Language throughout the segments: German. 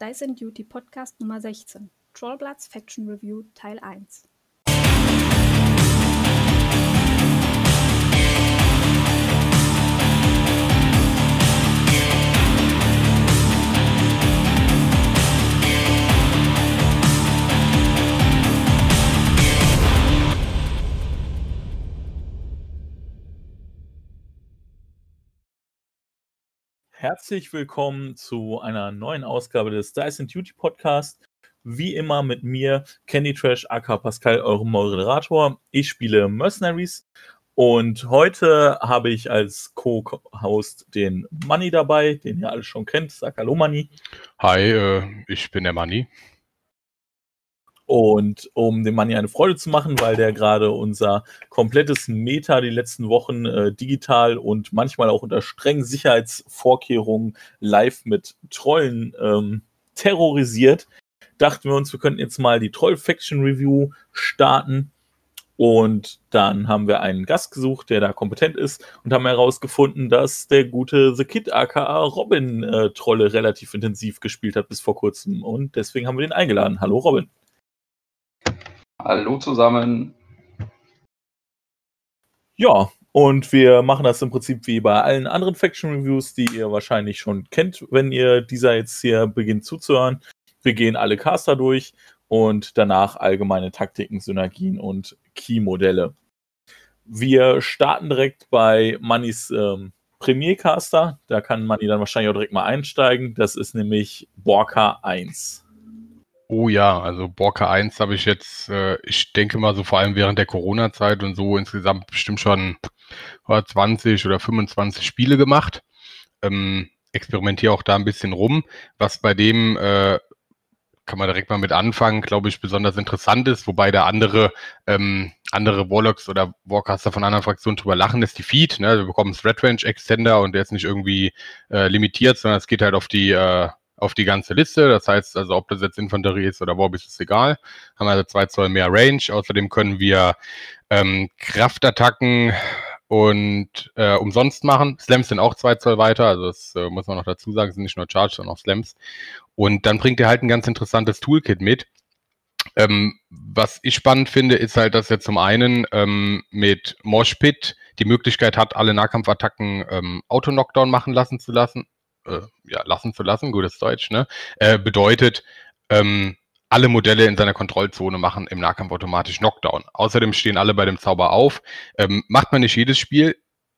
Dice and Duty Podcast Nummer 16. Trollbloods Faction Review Teil 1. Herzlich willkommen zu einer neuen Ausgabe des Dice and Duty Podcast. Wie immer mit mir, Candy Trash, aka Pascal, eurem Moderator. Ich spiele Mercenaries und heute habe ich als Co-Host den Money dabei, den ihr alle schon kennt. Sag Hallo Money. Hi, äh, ich bin der Money. Und um dem Manni eine Freude zu machen, weil der gerade unser komplettes Meta die letzten Wochen äh, digital und manchmal auch unter strengen Sicherheitsvorkehrungen live mit Trollen ähm, terrorisiert, dachten wir uns, wir könnten jetzt mal die Troll Faction Review starten. Und dann haben wir einen Gast gesucht, der da kompetent ist und haben herausgefunden, dass der gute The Kid aka Robin äh, Trolle relativ intensiv gespielt hat bis vor kurzem. Und deswegen haben wir den eingeladen. Hallo Robin. Hallo zusammen. Ja, und wir machen das im Prinzip wie bei allen anderen Faction Reviews, die ihr wahrscheinlich schon kennt, wenn ihr dieser jetzt hier beginnt zuzuhören. Wir gehen alle Caster durch und danach allgemeine Taktiken, Synergien und Key-Modelle. Wir starten direkt bei Mannys ähm, Premiercaster. Da kann Manny dann wahrscheinlich auch direkt mal einsteigen. Das ist nämlich Borka 1. Oh ja, also Borka 1 habe ich jetzt, äh, ich denke mal so vor allem während der Corona-Zeit und so insgesamt bestimmt schon 20 oder 25 Spiele gemacht. Ähm, experimentiere auch da ein bisschen rum. Was bei dem, äh, kann man direkt mal mit anfangen, glaube ich, besonders interessant ist, wobei da andere, ähm, andere Warlocks oder Warcaster von anderen Fraktionen drüber lachen, ist die Feed. Ne? Wir bekommen Threat Range Extender und der ist nicht irgendwie äh, limitiert, sondern es geht halt auf die äh, auf die ganze Liste. Das heißt also, ob das jetzt Infanterie ist oder Warb ist egal. Haben also zwei Zoll mehr Range. Außerdem können wir ähm, Kraftattacken und äh, umsonst machen. Slams sind auch zwei Zoll weiter, also das äh, muss man noch dazu sagen, sind nicht nur Charge, sondern auch Slams. Und dann bringt er halt ein ganz interessantes Toolkit mit. Ähm, was ich spannend finde, ist halt, dass er zum einen ähm, mit Moshpit die Möglichkeit hat, alle Nahkampfattacken ähm, Auto-Knockdown machen lassen zu lassen äh, ja, lassen zu lassen, gutes Deutsch, ne? Äh, bedeutet, ähm, alle Modelle in seiner Kontrollzone machen im Nahkampf automatisch Knockdown. Außerdem stehen alle bei dem Zauber auf. Ähm, macht man nicht jedes Spiel,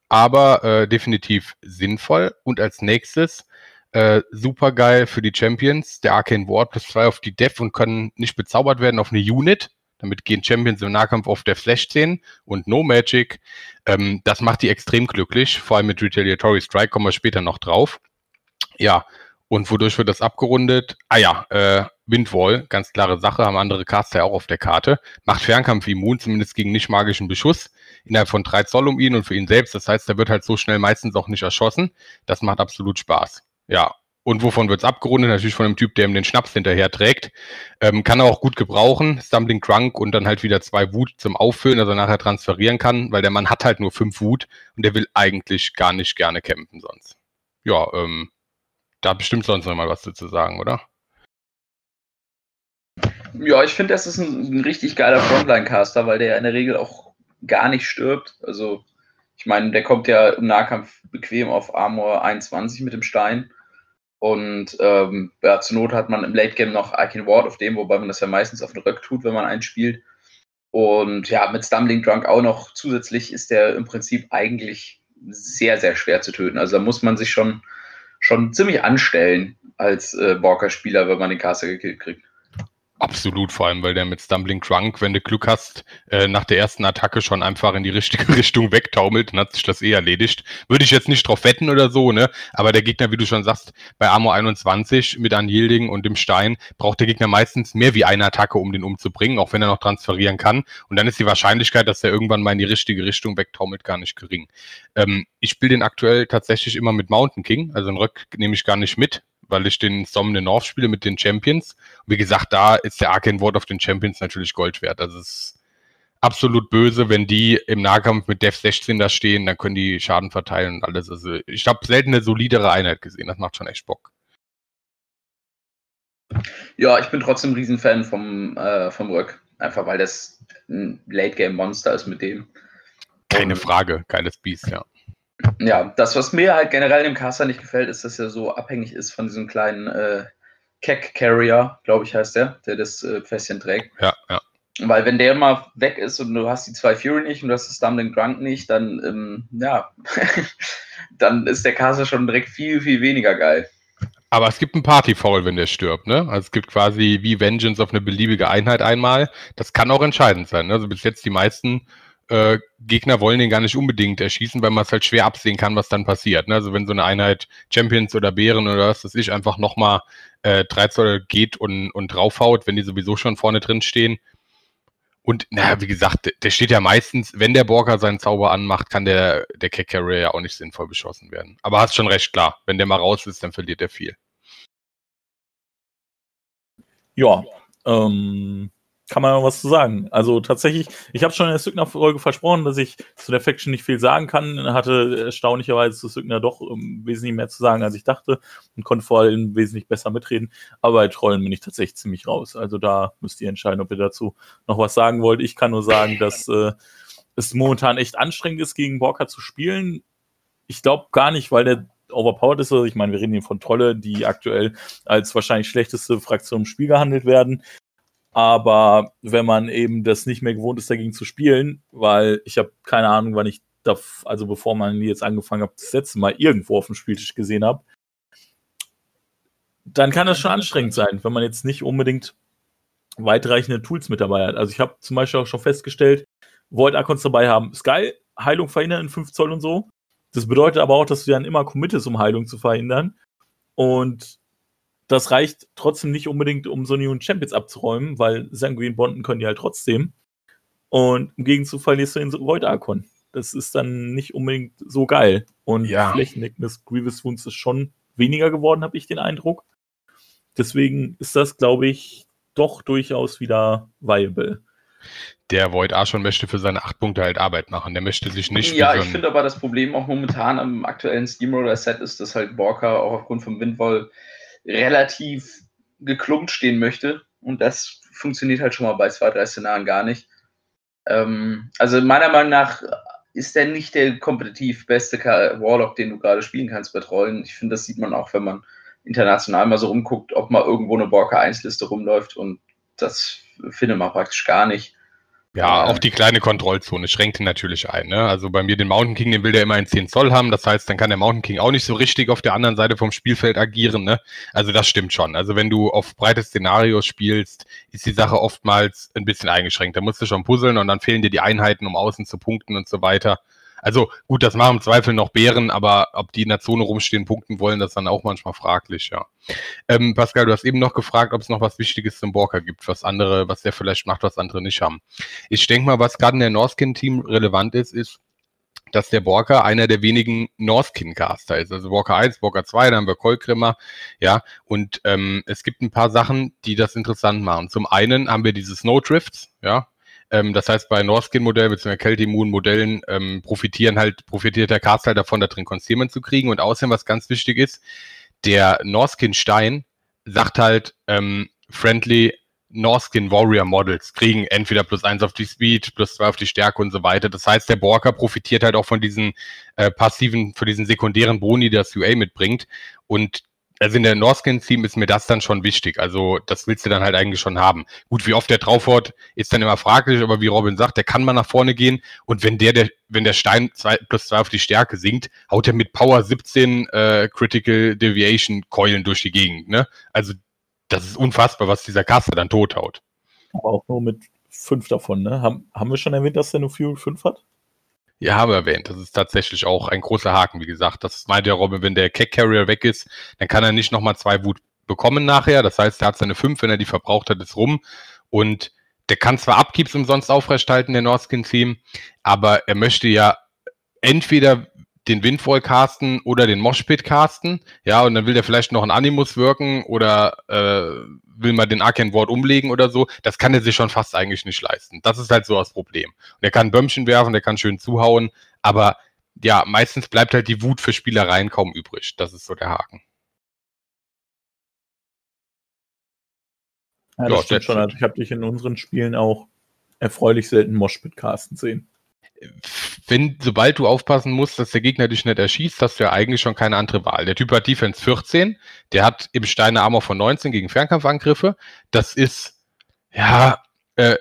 aber äh, definitiv sinnvoll. Und als nächstes, äh, super geil für die Champions, der Arcane Ward plus 2 auf die Def und können nicht bezaubert werden auf eine Unit. Damit gehen Champions im Nahkampf auf der Flash 10 und No Magic. Ähm, das macht die extrem glücklich, vor allem mit Retaliatory Strike, kommen wir später noch drauf. Ja, und wodurch wird das abgerundet? Ah ja, äh, Windwall, ganz klare Sache, haben andere Caster ja auch auf der Karte. Macht Fernkampf immun, zumindest gegen nicht magischen Beschuss, innerhalb von drei Zoll um ihn und für ihn selbst. Das heißt, er wird halt so schnell meistens auch nicht erschossen. Das macht absolut Spaß. Ja, und wovon wird es abgerundet? Natürlich von einem Typ, der ihm den Schnaps hinterher trägt. Ähm, kann er auch gut gebrauchen, Stumbling Drunk und dann halt wieder zwei Wut zum Auffüllen, dass er nachher transferieren kann, weil der Mann hat halt nur fünf Wut und der will eigentlich gar nicht gerne campen sonst. Ja, ähm, da bestimmt sonst noch mal was dazu sagen, oder? Ja, ich finde, das ist ein, ein richtig geiler Frontline-Caster, weil der in der Regel auch gar nicht stirbt. Also, ich meine, der kommt ja im Nahkampf bequem auf Armor 21 mit dem Stein. Und ähm, ja, zur Not hat man im Late Game noch Arcane Ward auf dem, wobei man das ja meistens auf den Rück tut, wenn man einen spielt. Und ja, mit Stumbling Drunk auch noch zusätzlich ist der im Prinzip eigentlich sehr, sehr schwer zu töten. Also da muss man sich schon schon ziemlich anstellen als äh, Borker-Spieler, wenn man den Caster gekillt kriegt. Absolut, vor allem, weil der mit Stumbling Drunk, wenn du Glück hast, äh, nach der ersten Attacke schon einfach in die richtige Richtung wegtaumelt, dann hat sich das eh erledigt. Würde ich jetzt nicht drauf wetten oder so, ne? Aber der Gegner, wie du schon sagst, bei Armor 21 mit Unyielding und dem Stein braucht der Gegner meistens mehr wie eine Attacke, um den umzubringen, auch wenn er noch transferieren kann. Und dann ist die Wahrscheinlichkeit, dass er irgendwann mal in die richtige Richtung wegtaumelt, gar nicht gering. Ähm, ich spiele den aktuell tatsächlich immer mit Mountain King, also den Rück nehme ich gar nicht mit, weil ich den the North spiele mit den Champions. Und wie gesagt, da ist der Arcane Ward auf den Champions natürlich Gold wert. Das ist absolut böse, wenn die im Nahkampf mit Dev 16 da stehen, dann können die Schaden verteilen und alles. Also ich habe selten eine solidere Einheit gesehen. Das macht schon echt Bock. Ja, ich bin trotzdem ein Riesenfan vom, äh, vom Röck. Einfach weil das ein Late-Game-Monster ist mit dem. Keine Frage, geiles Biest, ja. Ja, das, was mir halt generell im Caster nicht gefällt, ist, dass er so abhängig ist von diesem kleinen äh, Keck Carrier, glaube ich, heißt der, der das äh, Fässchen trägt. Ja, ja. Weil wenn der mal weg ist und du hast die zwei Fury nicht und du hast das Stumbling Drunk nicht, dann, ähm, ja, dann ist der Caster schon direkt viel, viel weniger geil. Aber es gibt einen Party-Foul, wenn der stirbt, ne? Also es gibt quasi wie Vengeance auf eine beliebige Einheit einmal. Das kann auch entscheidend sein. Ne? Also bis jetzt die meisten äh, Gegner wollen den gar nicht unbedingt erschießen, weil man es halt schwer absehen kann, was dann passiert. Ne? Also wenn so eine Einheit Champions oder Bären oder was weiß ich einfach nochmal äh, 3 Zoll geht und, und draufhaut, wenn die sowieso schon vorne drin stehen. Und naja, wie gesagt, der- steht ja meistens, wenn der Borker seinen Zauber anmacht, kann der, der Keck Carrier ja auch nicht sinnvoll beschossen werden. Aber hast schon recht, klar. Wenn der mal raus ist, dann verliert er viel. Ja, ähm, kann man was zu sagen. Also tatsächlich, ich habe schon in der Sygner-Folge versprochen, dass ich zu der Faction nicht viel sagen kann. Hatte erstaunlicherweise zu Sygner doch ähm, wesentlich mehr zu sagen, als ich dachte und konnte vor allem wesentlich besser mitreden. Aber bei Trollen bin ich tatsächlich ziemlich raus. Also da müsst ihr entscheiden, ob ihr dazu noch was sagen wollt. Ich kann nur sagen, dass äh, es momentan echt anstrengend ist, gegen Borka zu spielen. Ich glaube gar nicht, weil der overpowered ist. Also ich meine, wir reden hier von Trolle, die aktuell als wahrscheinlich schlechteste Fraktion im Spiel gehandelt werden. Aber wenn man eben das nicht mehr gewohnt ist, dagegen zu spielen, weil ich habe keine Ahnung, wann ich da, also bevor man jetzt angefangen hat, das letzte Mal irgendwo auf dem Spieltisch gesehen habe, dann kann das schon anstrengend sein, wenn man jetzt nicht unbedingt weitreichende Tools mit dabei hat. Also ich habe zum Beispiel auch schon festgestellt, Void Archons dabei haben, ist geil, Heilung verhindern in 5 Zoll und so. Das bedeutet aber auch, dass du dann immer committest, um Heilung zu verhindern. Und das reicht trotzdem nicht unbedingt, um so einen Champions abzuräumen, weil Sanguine Bonden können die halt trotzdem. Und im Gegenzug verlierst du den Void Archon. Das ist dann nicht unbedingt so geil. Und Ja. flächendeckendes Grievous Wounds ist schon weniger geworden, habe ich den Eindruck. Deswegen ist das, glaube ich, doch durchaus wieder viable. Der Void Archon möchte für seine acht Punkte halt Arbeit machen. Der möchte sich nicht ja, ich finde aber das Problem auch momentan am aktuellen Steamroller-Set ist, dass halt Borka auch aufgrund vom Windwall relativ geklumpt stehen möchte. Und das funktioniert halt schon mal bei zwei, drei Szenarien gar nicht. Ähm, also meiner Meinung nach ist der nicht der kompetitiv beste Warlock, den du gerade spielen kannst bei Trollen. Ich finde, das sieht man auch, wenn man international mal so rumguckt, ob mal irgendwo eine Borka 1-Liste rumläuft und das findet man praktisch gar nicht. Ja, auch die kleine Kontrollzone schränkt ihn natürlich ein. Ne? Also bei mir den Mountain King, den will der immer in 10 Zoll haben. Das heißt, dann kann der Mountain King auch nicht so richtig auf der anderen Seite vom Spielfeld agieren. Ne? Also das stimmt schon. Also wenn du auf breite Szenarios spielst, ist die Sache oftmals ein bisschen eingeschränkt. Da musst du schon puzzeln und dann fehlen dir die Einheiten, um außen zu punkten und so weiter. Also gut, das machen im Zweifel noch Bären, aber ob die in der Zone rumstehen, punkten wollen, das ist dann auch manchmal fraglich, ja. Ähm, Pascal, du hast eben noch gefragt, ob es noch was Wichtiges zum Borker gibt, was andere, was der vielleicht macht, was andere nicht haben. Ich denke mal, was gerade in der Norskin-Team relevant ist, ist, dass der Borker einer der wenigen Norskin-Caster ist. Also Borker 1, Borker 2, dann haben wir Kolkrimmer, ja. Und ähm, es gibt ein paar Sachen, die das interessant machen. Zum einen haben wir diese Snowdrifts, ja. Ähm, das heißt, bei Norskin-Modellen bzw. Keltimun-Modellen ähm, profitieren halt, profitiert der Caster halt davon, da drin Concealment zu kriegen. Und außerdem, was ganz wichtig ist, der Norskin-Stein sagt halt, ähm, friendly Norskin Warrior Models kriegen entweder plus eins auf die Speed, plus zwei auf die Stärke und so weiter. Das heißt, der Borker profitiert halt auch von diesen äh, passiven, von diesen sekundären Boni, die das UA mitbringt. Und also in der Norskin-Team ist mir das dann schon wichtig. Also das willst du dann halt eigentlich schon haben. Gut, wie oft der draufhaut, ist dann immer fraglich, aber wie Robin sagt, der kann mal nach vorne gehen. Und wenn der, der wenn der Stein zwei, plus zwei auf die Stärke sinkt, haut er mit Power 17 äh, Critical Deviation Keulen durch die Gegend. Ne? Also das ist unfassbar, was dieser Caster dann tot haut. Aber auch nur mit fünf davon, ne? Haben, haben wir schon erwähnt, dass der nur Fury 5 hat? Ja, haben erwähnt. Das ist tatsächlich auch ein großer Haken, wie gesagt. Das meint der Robin, wenn der Keck Carrier weg ist, dann kann er nicht nochmal zwei Wut bekommen nachher. Das heißt, er hat seine fünf, wenn er die verbraucht hat, ist rum. Und der kann zwar Upkeeps umsonst aufrechthalten, der Norskin-Team, aber er möchte ja entweder den Windfall casten oder den Moshpit casten, ja, und dann will der vielleicht noch einen Animus wirken oder äh, will mal den Arcane Ward umlegen oder so. Das kann er sich schon fast eigentlich nicht leisten. Das ist halt so das Problem. Und er kann Bömmchen werfen, der kann schön zuhauen, aber ja, meistens bleibt halt die Wut für Spielereien kaum übrig. Das ist so der Haken. Ja, das stimmt schon. Also ich habe dich in unseren Spielen auch erfreulich selten Moshpit-Casten sehen. Wenn, sobald du aufpassen musst, dass der Gegner dich nicht erschießt, hast du ja eigentlich schon keine andere Wahl. Der Typ hat Defense 14, der hat im Steine Armor von 19 gegen Fernkampfangriffe. Das ist, ja, äh,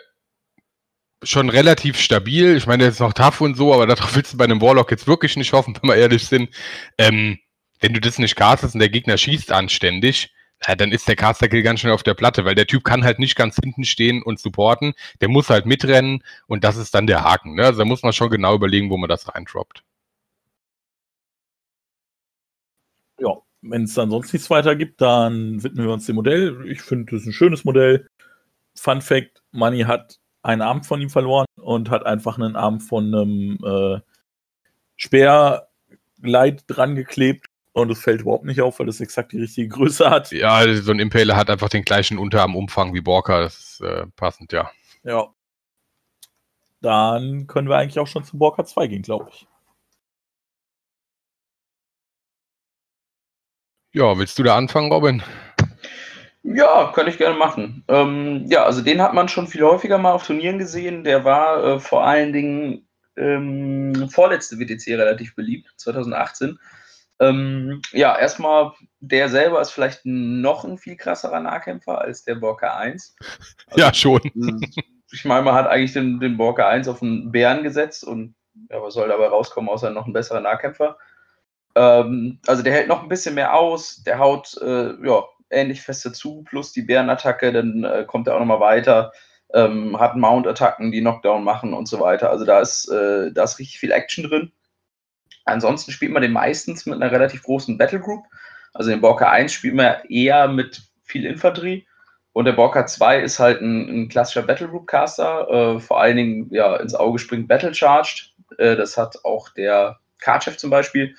schon relativ stabil. Ich meine, der ist noch tough und so, aber darauf willst du bei einem Warlock jetzt wirklich nicht hoffen, wenn wir ehrlich sind. Ähm, wenn du das nicht castest und der Gegner schießt anständig, ja, dann ist der Caster-Kill ganz schnell auf der Platte, weil der Typ kann halt nicht ganz hinten stehen und supporten. Der muss halt mitrennen und das ist dann der Haken. Ne? Also da muss man schon genau überlegen, wo man das reindroppt. Ja, wenn es dann sonst nichts weiter gibt, dann widmen wir uns dem Modell. Ich finde, das ist ein schönes Modell. Fun Fact: Money hat einen Arm von ihm verloren und hat einfach einen Arm von einem äh, Speergleit dran geklebt und es fällt überhaupt nicht auf, weil es exakt die richtige Größe hat. Ja, so ein Impaler hat einfach den gleichen Unterarmumfang wie Borka. Das ist äh, passend, ja. Ja. Dann können wir eigentlich auch schon zu Borka 2 gehen, glaube ich. Ja, willst du da anfangen, Robin? Ja, kann ich gerne machen. Ähm, ja, also den hat man schon viel häufiger mal auf Turnieren gesehen. Der war äh, vor allen Dingen ähm, vorletzte WTC relativ beliebt, 2018. Ähm, ja, erstmal, der selber ist vielleicht noch ein viel krasserer Nahkämpfer als der Borka 1. Also, ja, schon. Ich meine, man hat eigentlich den, den Borka 1 auf einen Bären gesetzt und ja, was soll dabei rauskommen, außer noch ein besserer Nahkämpfer. Ähm, also der hält noch ein bisschen mehr aus, der haut äh, ja, ähnlich feste zu, plus die Bärenattacke, dann äh, kommt er auch nochmal weiter, ähm, hat Mount-Attacken, die Knockdown machen und so weiter. Also da ist, äh, da ist richtig viel Action drin. Ansonsten spielt man den meistens mit einer relativ großen Battle Group. Also den Borka 1 spielt man eher mit viel Infanterie. Und der Borka 2 ist halt ein, ein klassischer Battle Group Caster. Äh, vor allen Dingen ja, ins Auge springt Battle Charged. Äh, das hat auch der Cardchef zum Beispiel.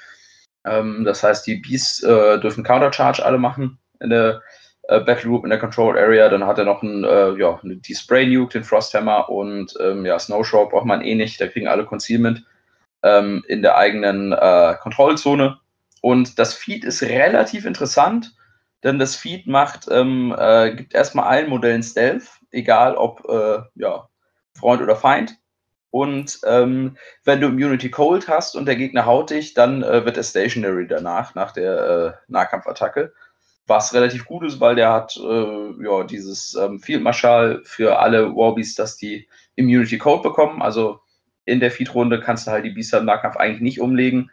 Ähm, das heißt, die Beasts äh, dürfen Counter Charge alle machen in der äh, Battle Group, in der Control Area. Dann hat er noch ein, äh, ja, die Spray Nuke, den Frosthammer und ähm, ja, Snowshow braucht man eh nicht. Da kriegen alle Concealment ähm, in der eigenen äh, Kontrollzone. Und das Feed ist relativ interessant, denn das Feed macht, ähm, äh, gibt erstmal allen Modellen Stealth, egal ob äh, ja, Freund oder Feind. Und ähm, wenn du Immunity Cold hast und der Gegner haut dich, dann äh, wird er Stationary danach, nach der äh, Nahkampfattacke. Was relativ gut ist, weil der hat äh, ja, dieses ähm, Field Marshal für alle Warbies, dass die Immunity Code bekommen. Also in der Feed-Runde kannst du halt die Biester im Nahkampf eigentlich nicht umlegen,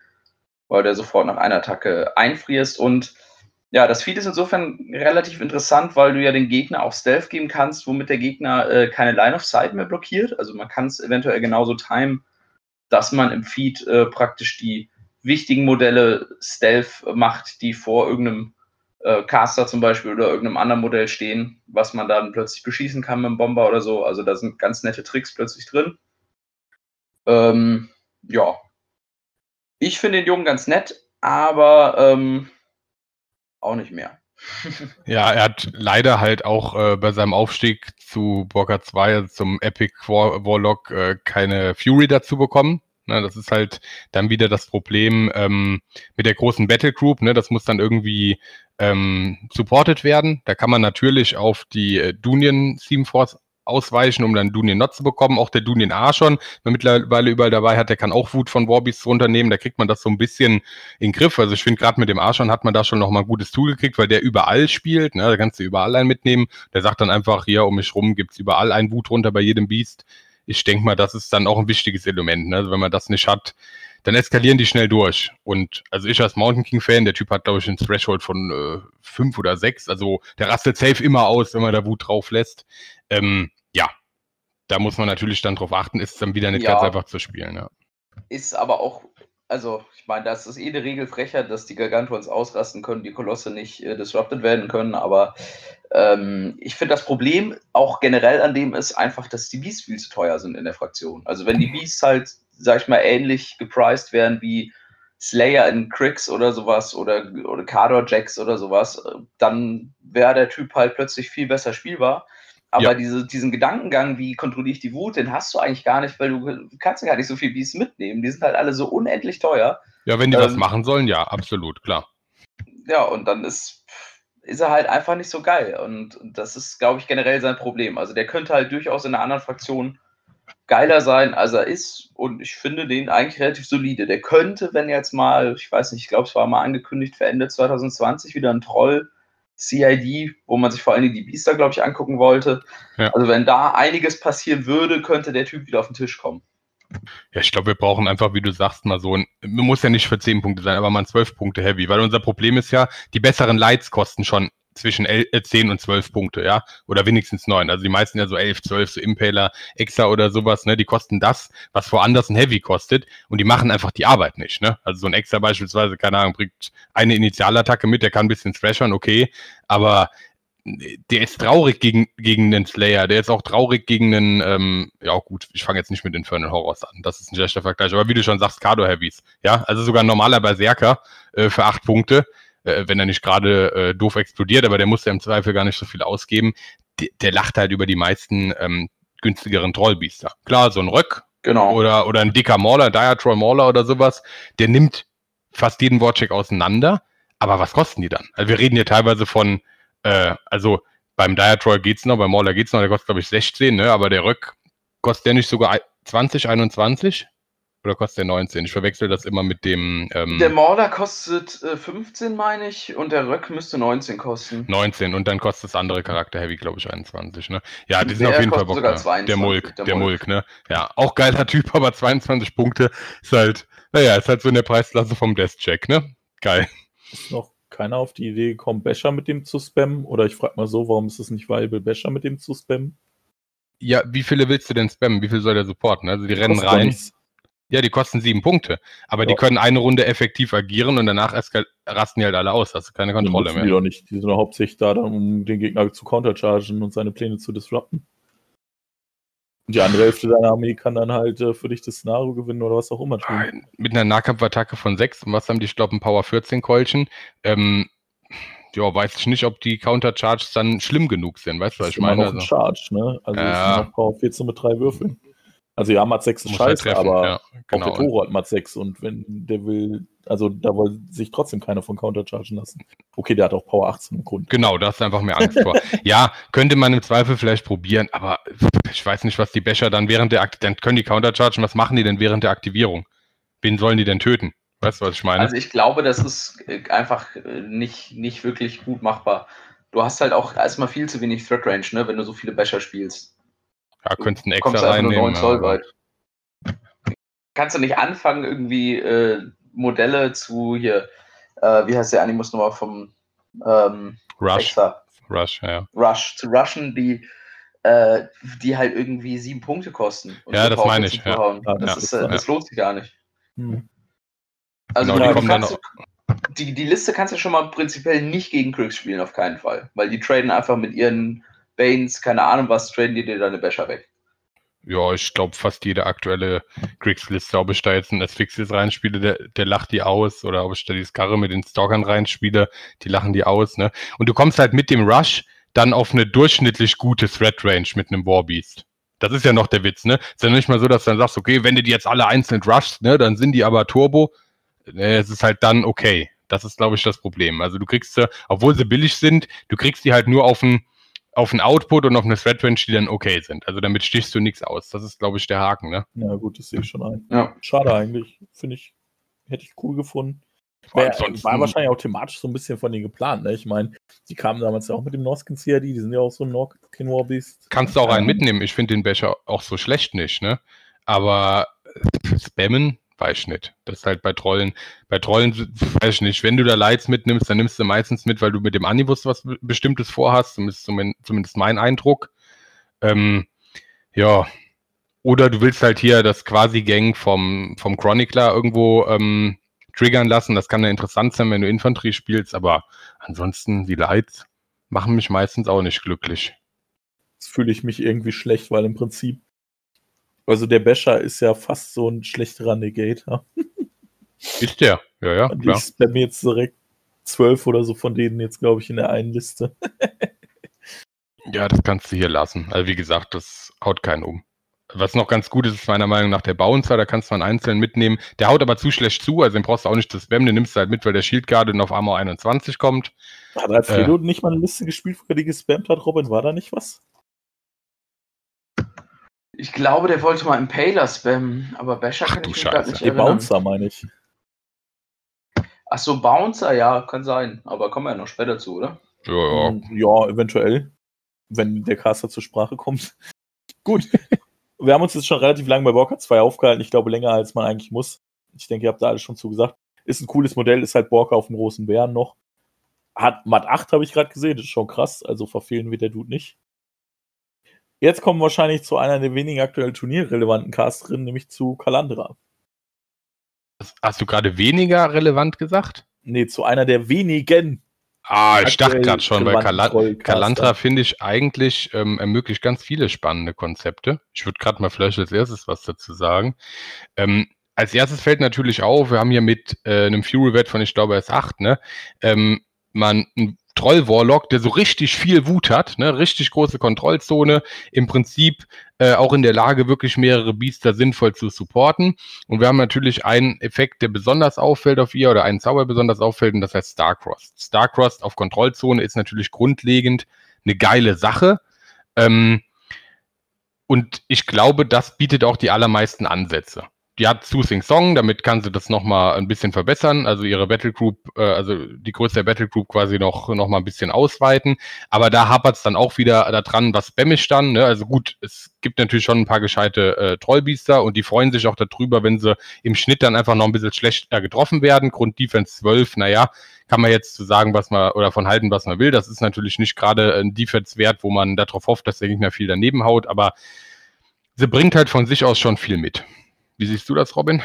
weil der sofort nach einer Attacke einfrierst. Und ja, das Feed ist insofern relativ interessant, weil du ja den Gegner auch Stealth geben kannst, womit der Gegner äh, keine Line of Sight mehr blockiert. Also man kann es eventuell genauso timen, dass man im Feed äh, praktisch die wichtigen Modelle Stealth macht, die vor irgendeinem äh, Caster zum Beispiel oder irgendeinem anderen Modell stehen, was man dann plötzlich beschießen kann mit einem Bomber oder so. Also da sind ganz nette Tricks plötzlich drin. Ähm, ja. Ich finde den Jungen ganz nett, aber ähm, auch nicht mehr. ja, er hat leider halt auch äh, bei seinem Aufstieg zu Borka 2, also zum Epic War Warlock, äh, keine Fury dazu bekommen. Ne, das ist halt dann wieder das Problem ähm, mit der großen Battle Group. Ne, das muss dann irgendwie ähm, supported werden. Da kann man natürlich auf die äh, Dunion Theme Force ausweichen, um dann Dunien Not zu bekommen. Auch der Dunien A schon, man mittlerweile überall dabei hat, der kann auch Wut von Warbeasts runternehmen. Da kriegt man das so ein bisschen in den Griff. Also ich finde, gerade mit dem A schon hat man da schon nochmal ein gutes Tool gekriegt, weil der überall spielt. Ne? Da kannst du überall einen mitnehmen. Der sagt dann einfach, hier um mich rum gibt's überall einen Wut runter bei jedem Biest. Ich denke mal, das ist dann auch ein wichtiges Element. Ne? Also wenn man das nicht hat, dann eskalieren die schnell durch. Und also ich als Mountain King-Fan, der Typ hat, glaube ich, ein Threshold von äh, fünf oder sechs. Also der rastet safe immer aus, wenn man da Wut drauf lässt. Ähm, ja, da muss man natürlich dann drauf achten, ist dann wieder nicht ja. ganz einfach zu spielen. Ja. Ist aber auch, also ich meine, das ist eh eine Regel frecher, dass die Gargantuans ausrasten können, die Kolosse nicht äh, disrupted werden können, aber ähm, ich finde das Problem auch generell an dem ist einfach, dass die Beasts viel zu teuer sind in der Fraktion. Also wenn die Beasts halt, sag ich mal, ähnlich gepriced werden wie Slayer in Crix oder sowas oder, oder Cardor Jacks oder sowas, äh, dann wäre der Typ halt plötzlich viel besser spielbar. Aber ja. diese, diesen Gedankengang, wie kontrolliere ich die Wut, den hast du eigentlich gar nicht, weil du kannst ja gar nicht so viel Beasts mitnehmen. Die sind halt alle so unendlich teuer. Ja, wenn die ähm, was machen sollen, ja, absolut, klar. Ja, und dann ist, ist er halt einfach nicht so geil. Und das ist, glaube ich, generell sein Problem. Also der könnte halt durchaus in einer anderen Fraktion geiler sein, als er ist. Und ich finde den eigentlich relativ solide. Der könnte, wenn jetzt mal, ich weiß nicht, ich glaube, es war mal angekündigt für Ende 2020 wieder ein Troll. CID, wo man sich vor allem die Biester, glaube ich, angucken wollte. Ja. Also wenn da einiges passieren würde, könnte der Typ wieder auf den Tisch kommen. Ja, ich glaube, wir brauchen einfach, wie du sagst, mal so ein, muss ja nicht für 10 Punkte sein, aber mal ein 12 Punkte Heavy, weil unser Problem ist ja, die besseren Lights kosten schon zwischen 10 äh, und 12 Punkte, ja, oder wenigstens 9. Also die meisten ja so 11, 12, so Impaler, Exa oder sowas, ne, die kosten das, was woanders ein Heavy kostet und die machen einfach die Arbeit nicht, ne. Also so ein Exa beispielsweise, keine Ahnung, bringt eine Initialattacke mit, der kann ein bisschen thrashern, okay, aber der ist traurig gegen, gegen den Slayer, der ist auch traurig gegen einen, ähm, ja gut, ich fange jetzt nicht mit Infernal Horrors an, das ist ein schlechter Vergleich, aber wie du schon sagst, Kado Heavies, ja, also sogar ein normaler Berserker äh, für acht Punkte, äh, wenn er nicht gerade äh, doof explodiert, aber der muss ja im Zweifel gar nicht so viel ausgeben, der, der lacht halt über die meisten ähm, günstigeren Trollbiester. Klar, so ein Röck genau. oder, oder ein dicker Mauler, Diatroll Mauler oder sowas, der nimmt fast jeden Wortcheck auseinander, aber was kosten die dann? Also wir reden hier teilweise von äh, also beim Diatroll geht's noch, beim Mauler geht's noch, der kostet, glaube ich, 16, ne? Aber der Röck, kostet der nicht sogar 20, 21? Oder kostet der 19? Ich verwechsel das immer mit dem. Ähm, der Mauler kostet äh, 15, meine ich, und der Röck müsste 19 kosten. 19 und dann kostet das andere Charakter Heavy, glaube ich, 21. Ne? Ja, die sind der auf jeden Fall Bock. Sogar 22, der Mulk, der, der Mulk. Mulk, ne? Ja, auch geiler Typ, aber 22 Punkte ist halt, naja, ist halt so in der Preisklasse vom Death Check, ne? Geil. Ist noch keiner auf die Idee gekommen, Becher mit dem zu spammen? Oder ich frage mal so, warum ist es nicht viable, Becher mit dem zu spammen? Ja, wie viele willst du denn spammen? Wie viel soll der supporten? Also die rennen rein. Ja, die kosten sieben Punkte. Aber ja. die können eine Runde effektiv agieren und danach rasten die halt alle aus. Hast du keine Kontrolle mehr. Die doch nicht. Die sind doch hauptsächlich da, um den Gegner zu counterchargen und seine Pläne zu disrupten. Und die andere Hälfte deiner Armee kann dann halt äh, für dich das Szenario gewinnen oder was auch immer tun. Mit einer Nahkampfattacke von 6 und was haben die, ich glaube, ein Power 14 Keulchen. Ähm, ja, weiß ich nicht, ob die Countercharges dann schlimm genug sind. Weißt du, was ich meine? Noch also, Charge, ne? Also ja. ist noch Power 14 mit drei Würfeln. Also ja, Mat 6 ist halt scheiße, halt aber ja, genau. auch der Toro hat Mat 6 und wenn der will, also da will sich trotzdem keiner von Counterchargen lassen. Okay, der hat auch Power 18 im Grund. Genau, da hast du einfach mehr Angst vor. ja, könnte man im Zweifel vielleicht probieren, aber ich weiß nicht, was die Becher dann während der Akt dann können die Counterchargen, was machen die denn während der Aktivierung? Wen sollen die denn töten? Weißt du, was ich meine? Also ich glaube, das ist äh, einfach äh, nicht, nicht wirklich gut machbar. Du hast halt auch erstmal viel zu wenig Threat Range, ne, wenn du so viele Becher spielst. Ja, könntest einen extra reinnehmen. Zoll weit. Kannst du nicht anfangen, irgendwie äh, Modelle zu hier, äh, wie heißt der Animus nochmal vom ähm, Rush. Extra, Rush, ja. Rush, zu rushen, die, äh, die halt irgendwie sieben Punkte kosten. ja, das meine ich. Ja. Das, ja, ist, äh, das lohnt sich gar nicht. Hm. Also genau, die, kannst, die, die Liste kannst du schon mal prinzipiell nicht gegen Crix spielen, auf keinen Fall. Weil die traden einfach mit ihren Banes, keine Ahnung was, traden die dir deine Becher weg. Ja, ich glaube, fast jede aktuelle Griggs-Liste, ob ich da jetzt ein Asphyxius reinspiele, der, der lacht die aus, oder ob ich da die Skarre mit den Stalkern reinspiele, die lachen die aus, ne? Und du kommst halt mit dem Rush dann auf eine durchschnittlich gute Threat Range mit einem Warbeast. Das ist ja noch der Witz, ne? Ist ja nicht mal so, dass du dann sagst, okay, wenn du die jetzt alle einzeln rushst, ne, dann sind die aber Turbo. Ne, es ist halt dann okay. Das ist, glaube ich, das Problem. Also du kriegst sie, obwohl sie billig sind, du kriegst die halt nur auf ein auf einen Output und auf eine Thread Range, die dann okay sind. Also damit stichst du nichts aus. Das ist, glaube ich, der Haken, ne? Ja, gut, das sehe ich schon ein. Ja. Schade eigentlich. Finde ich, hätte ich cool gefunden. Wär, war wahrscheinlich auch thematisch so ein bisschen von denen geplant, ne? Ich meine, die kamen damals ja auch mit dem Norskin CRD, die sind ja auch so ein Norkin Warbeast. Kannst du auch einen mitnehmen. Ich finde den Becher auch so schlecht nicht, ne? Aber spammen, nicht. Das ist halt bei Trollen, bei Trollen, weiß ich nicht, wenn du da Lights mitnimmst, dann nimmst du meistens mit, weil du mit dem Anibus was Bestimmtes vorhast, zumindest, zumindest mein Eindruck. Ähm, ja. Oder du willst halt hier das Quasi-Gang vom, vom Chronicler irgendwo ähm, triggern lassen. Das kann ja interessant sein, wenn du Infanterie spielst, aber ansonsten, die Lights machen mich meistens auch nicht glücklich. Fühle ich mich irgendwie schlecht, weil im Prinzip also der Becher ist ja fast so ein schlechterer Negator. Ist der, ja, ja. Und ich spam jetzt direkt zwölf oder so von denen jetzt, glaube ich, in der einen Liste. ja, das kannst du hier lassen. Also wie gesagt, das haut keinen um. was noch ganz gut ist, ist meiner Meinung nach der Bouncer, da kannst du einen einzeln mitnehmen. Der haut aber zu schlecht zu, also den brauchst du auch nicht zu spammen, den nimmst du halt mit, weil der Shield Guard auf Armor 21 kommt. Hat Alfredo äh, nicht mal eine Liste gespielt, wo er die gespammt hat, Robin? War da nicht was? Ich glaube, der wollte mal Impaler spammen, aber Basher Ach, kann ich mir gar nicht Die Bouncer, meine ich. Achso, Bouncer, ja, kann sein. Aber kommen wir ja noch später zu, oder? Ja, ja. Hm, Ja, eventuell. Wenn der Caster zur Sprache kommt. Gut. Wir haben uns jetzt schon relativ lange bei Borka 2 aufgehalten. Ich glaube, länger als man eigentlich muss. Ich denke, ihr habt da alles schon zugesagt. Ist ein cooles Modell, ist halt Borka auf dem großen Bären noch. Hat Mat 8, habe ich gerade gesehen. Das ist schon krass. Also verfehlen wird der Dude nicht. Jetzt kommen wir wahrscheinlich zu einer der wenigen aktuell turnierrelevanten Casterinnen, nämlich zu Kalandra. Hast du gerade weniger relevant gesagt? Nee, zu einer der wenigen. Ah, ich dachte gerade schon, weil Trollcaster. Kalantra finde ich eigentlich ähm, ermöglicht ganz viele spannende Konzepte. Ich würde gerade mal vielleicht als erstes was dazu sagen. Ähm, als erstes fällt natürlich auf, wir haben hier mit äh, einem Fury-Wert von, ich glaube, S8, ne, ähm, man einen Troll-Warlock, der so richtig viel Wut hat, ne, richtig große Kontrollzone, im Prinzip äh, auch in der Lage, wirklich mehrere Biester sinnvoll zu supporten. Und wir haben natürlich einen Effekt, der besonders auffällt auf ihr, oder einen Zauber besonders auffällt, und das heißt Starcross. Starcross auf Kontrollzone ist natürlich grundlegend eine geile Sache. Ähm, und ich glaube, das bietet auch die allermeisten Ansätze. Die hat Soothing Song, damit kann sie das nochmal ein bisschen verbessern, also ihre Battle Group, äh, also die Größe der Battle Group quasi noch, noch mal ein bisschen ausweiten. Aber da hapert es dann auch wieder daran, was spammig dann. Ne? Also gut, es gibt natürlich schon ein paar gescheite äh, Trollbiester und die freuen sich auch darüber, wenn sie im Schnitt dann einfach noch ein bisschen schlechter getroffen werden. Grund Defense 12, naja, kann man jetzt zu sagen, was man oder von halten, was man will. Das ist natürlich nicht gerade ein Defense-Wert, wo man darauf hofft, dass der Gegner viel daneben haut, aber sie bringt halt von sich aus schon viel mit. Wie siehst du das, Robin?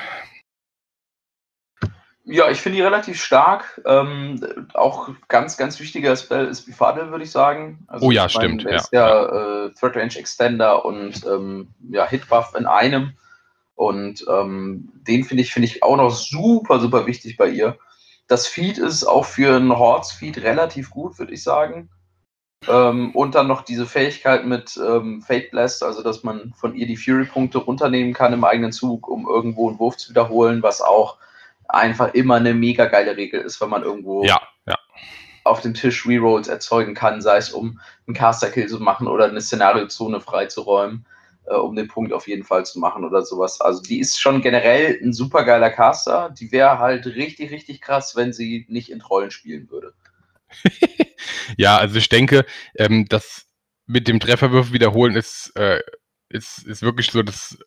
Ja, ich finde die relativ stark. Ähm, auch ganz, ganz wichtiger Spell ist Bifadel, würde ich sagen. Also, Oh ja, ich stimmt, Der ja, ist ja, Äh, Threat Range Extender und ähm, ja, Hitbuff in einem. Und ähm, den finde ich, finde ich auch noch super, super wichtig bei ihr. Das Feed ist auch für einen Hordes-Feed relativ gut, würde ich sagen. Ähm, und dann noch diese Fähigkeit mit ähm, Fate Blast, also dass man von ihr die Fury-Punkte runternehmen kann im eigenen Zug, um irgendwo einen Wurf zu wiederholen, was auch einfach immer eine mega geile Regel ist, wenn man irgendwo Ja, ja. auf dem Tisch Rerolls erzeugen kann, sei es um einen Caster-Kill zu machen oder eine Szenariozone freizuräumen, äh, um den Punkt auf jeden Fall zu machen oder sowas. Also die ist schon generell ein super geiler Caster. Die wäre halt richtig, richtig krass, wenn sie nicht in Trollen spielen würde. ja, also ich denke, ähm, das mit dem Trefferwurf wiederholen ist, äh, ist, ist wirklich so das,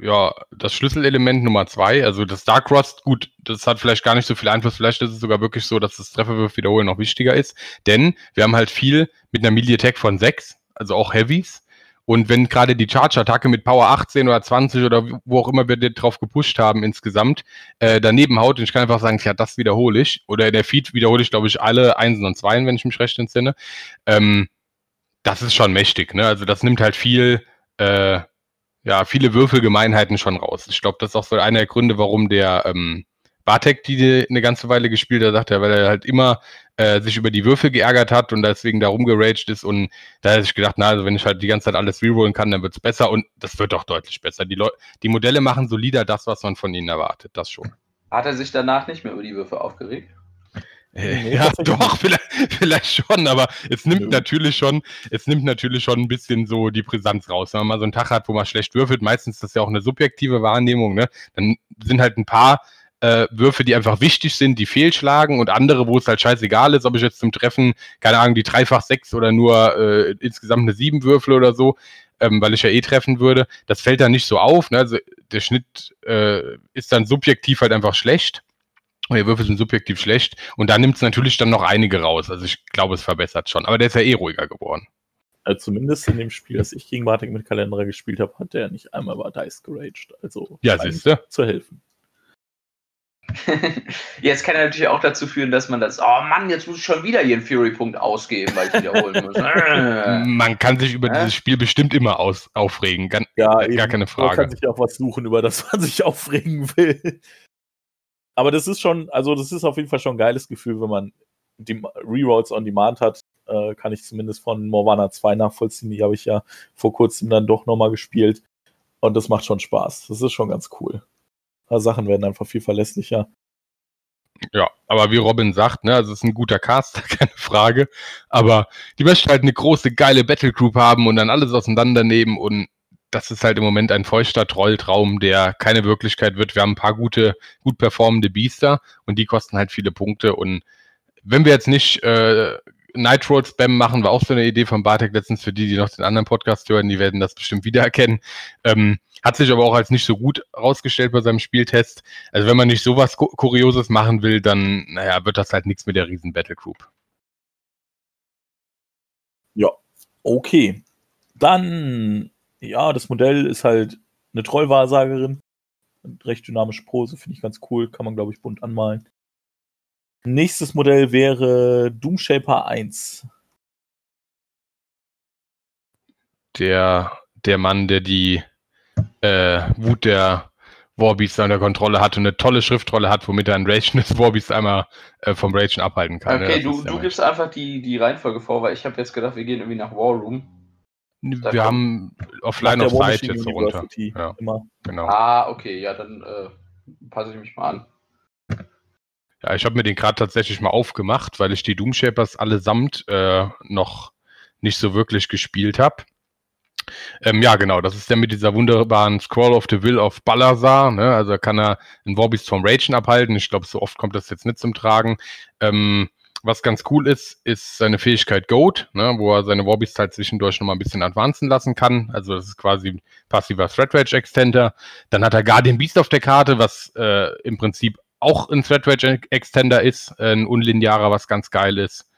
ja, das Schlüsselelement Nummer zwei. Also das Dark Rust, gut, das hat vielleicht gar nicht so viel Einfluss. Vielleicht ist es sogar wirklich so, dass das Trefferwurf wiederholen noch wichtiger ist. Denn wir haben halt viel mit einer Melee Attack von sechs, also auch Heavies. Und wenn gerade die Charge-Attacke mit Power 18 oder 20 oder wo auch immer wir drauf gepusht haben insgesamt, äh, daneben haut, und ich kann einfach sagen, ja, das wiederhole ich. Oder in der Feed wiederhole ich, glaube ich, alle Einsen und Zweien, wenn ich mich recht entsinne. Ähm, das ist schon mächtig, ne? Also das nimmt halt viel, äh, ja, viele Würfelgemeinheiten schon raus. Ich glaube, das ist auch so einer der Gründe, warum der ähm, Bartek die eine ganze Weile gespielt hat, sagt er, weil er halt immer äh, sich über die Würfel geärgert hat und deswegen da rumgeraged ist und da hat er sich gedacht, na, also wenn ich halt die ganze Zeit alles rerollen kann, dann wird's besser und das wird auch deutlich besser. Die, Leu die Modelle machen solider das, was man von ihnen erwartet, das schon. Hat er sich danach nicht mehr über die Würfe aufgeregt? Äh, Nee, ja, doch, vielleicht, vielleicht schon, aber es nimmt Nö. natürlich schon, es nimmt natürlich schon ein bisschen so die Brisanz raus. Wenn man mal so einen Tag hat, wo man schlecht würfelt, meistens ist das ja auch eine subjektive Wahrnehmung, ne? Dann sind halt ein paar äh, Würfe, die einfach wichtig sind, die fehlschlagen und andere, wo es halt scheißegal ist, ob ich jetzt zum Treffen, keine Ahnung, die dreifach sechs oder nur äh, insgesamt eine sieben Würfel oder so, ähm, weil ich ja eh treffen würde. Das fällt dann nicht so auf. Ne? Also der Schnitt äh, ist dann subjektiv halt einfach schlecht. Und die Würfel sind subjektiv schlecht. Und da nimmt es natürlich dann noch einige raus. Also ich glaube, es verbessert schon. Aber der ist ja eh ruhiger geworden. Also zumindest in dem Spiel, das ich gegen Bartek mit Kalender gespielt habe, hat der nicht einmal bei Dice geraged. Also Ja, zu helfen. Jetzt kann er natürlich auch dazu führen, dass man das, oh Mann, jetzt muss ich schon wieder hier einen Fury-Punkt ausgeben, weil ich wiederholen muss. Äh. Man kann sich über Hä? dieses Spiel bestimmt immer aus, aufregen. Gan Ja, Gar eben. keine Man Frage. kann sich auch was suchen, über das man sich aufregen will. Aber das ist schon, also das ist auf jeden Fall schon ein geiles Gefühl, wenn man die Rerolls on Demand hat. Äh, kann ich zumindest von Morwana 2 nachvollziehen. Die habe ich ja vor kurzem dann doch nochmal gespielt. Und das macht schon Spaß. Das ist schon ganz cool. Ein Sachen werden einfach viel verlässlicher. Ja, aber wie Robin sagt, ne, also es ist ein guter Caster, keine Frage. Aber die möchten halt eine große, geile Battlegroup haben und dann alles auseinandernehmen und das ist halt im Moment ein feuchter Trolltraum, der keine Wirklichkeit wird. Wir haben ein paar gute, gut performende Biester und die kosten halt viele Punkte. Und wenn wir jetzt nicht äh, Night Spam machen, war auch so eine Idee von Bartek letztens für die, die noch den anderen Podcast hören, die werden das bestimmt wiedererkennen. Ähm, hat sich aber auch als nicht so gut rausgestellt bei seinem Spieltest. Also wenn man nicht sowas Kurioses machen will, dann, naja, wird das halt nichts mit der riesen Battle Group. Ja, okay. Dann ja, das Modell ist halt eine Trollwahrsagerin. Recht dynamische Pose, finde ich ganz cool. Kann man, glaube ich, bunt anmalen. Nächstes Modell wäre Doomshaper 1. Der, der Mann, der die äh, Wut der Warbeast unter Kontrolle hat und eine tolle Schriftrolle hat, womit er ein Ragendes Warbeast einmal äh, vom Ragen abhalten kann. Okay, du, du gibst einfach die, die Reihenfolge vor, weil ich habe jetzt gedacht, wir gehen irgendwie nach War Room. Wir haben offline auf Site jetzt so runter. Ja, immer. Genau. Ah, okay, ja, dann äh, passe ich mich mal an. Ja, ich habe mir den gerade tatsächlich mal aufgemacht, weil ich die Doomshapers allesamt äh, noch nicht so wirklich gespielt habe. Ähm, ja, genau, das ist der mit dieser wunderbaren Scroll of the Will of Balazar. Ne? Also kann er einen Warbeast vom Ragen abhalten. Ich glaube, so oft kommt das jetzt nicht zum Tragen. Ähm, was ganz cool ist, ist seine Fähigkeit Goat, ne, wo er seine Warbeasts halt zwischendurch nochmal ein bisschen advancen lassen kann. Also das ist quasi passiver Threat Rage Extender. Dann hat er Guardian Beast auf der Karte, was äh, im Prinzip auch ein Threat Rage Extender ist, ein unlinearer, was ganz geil ist.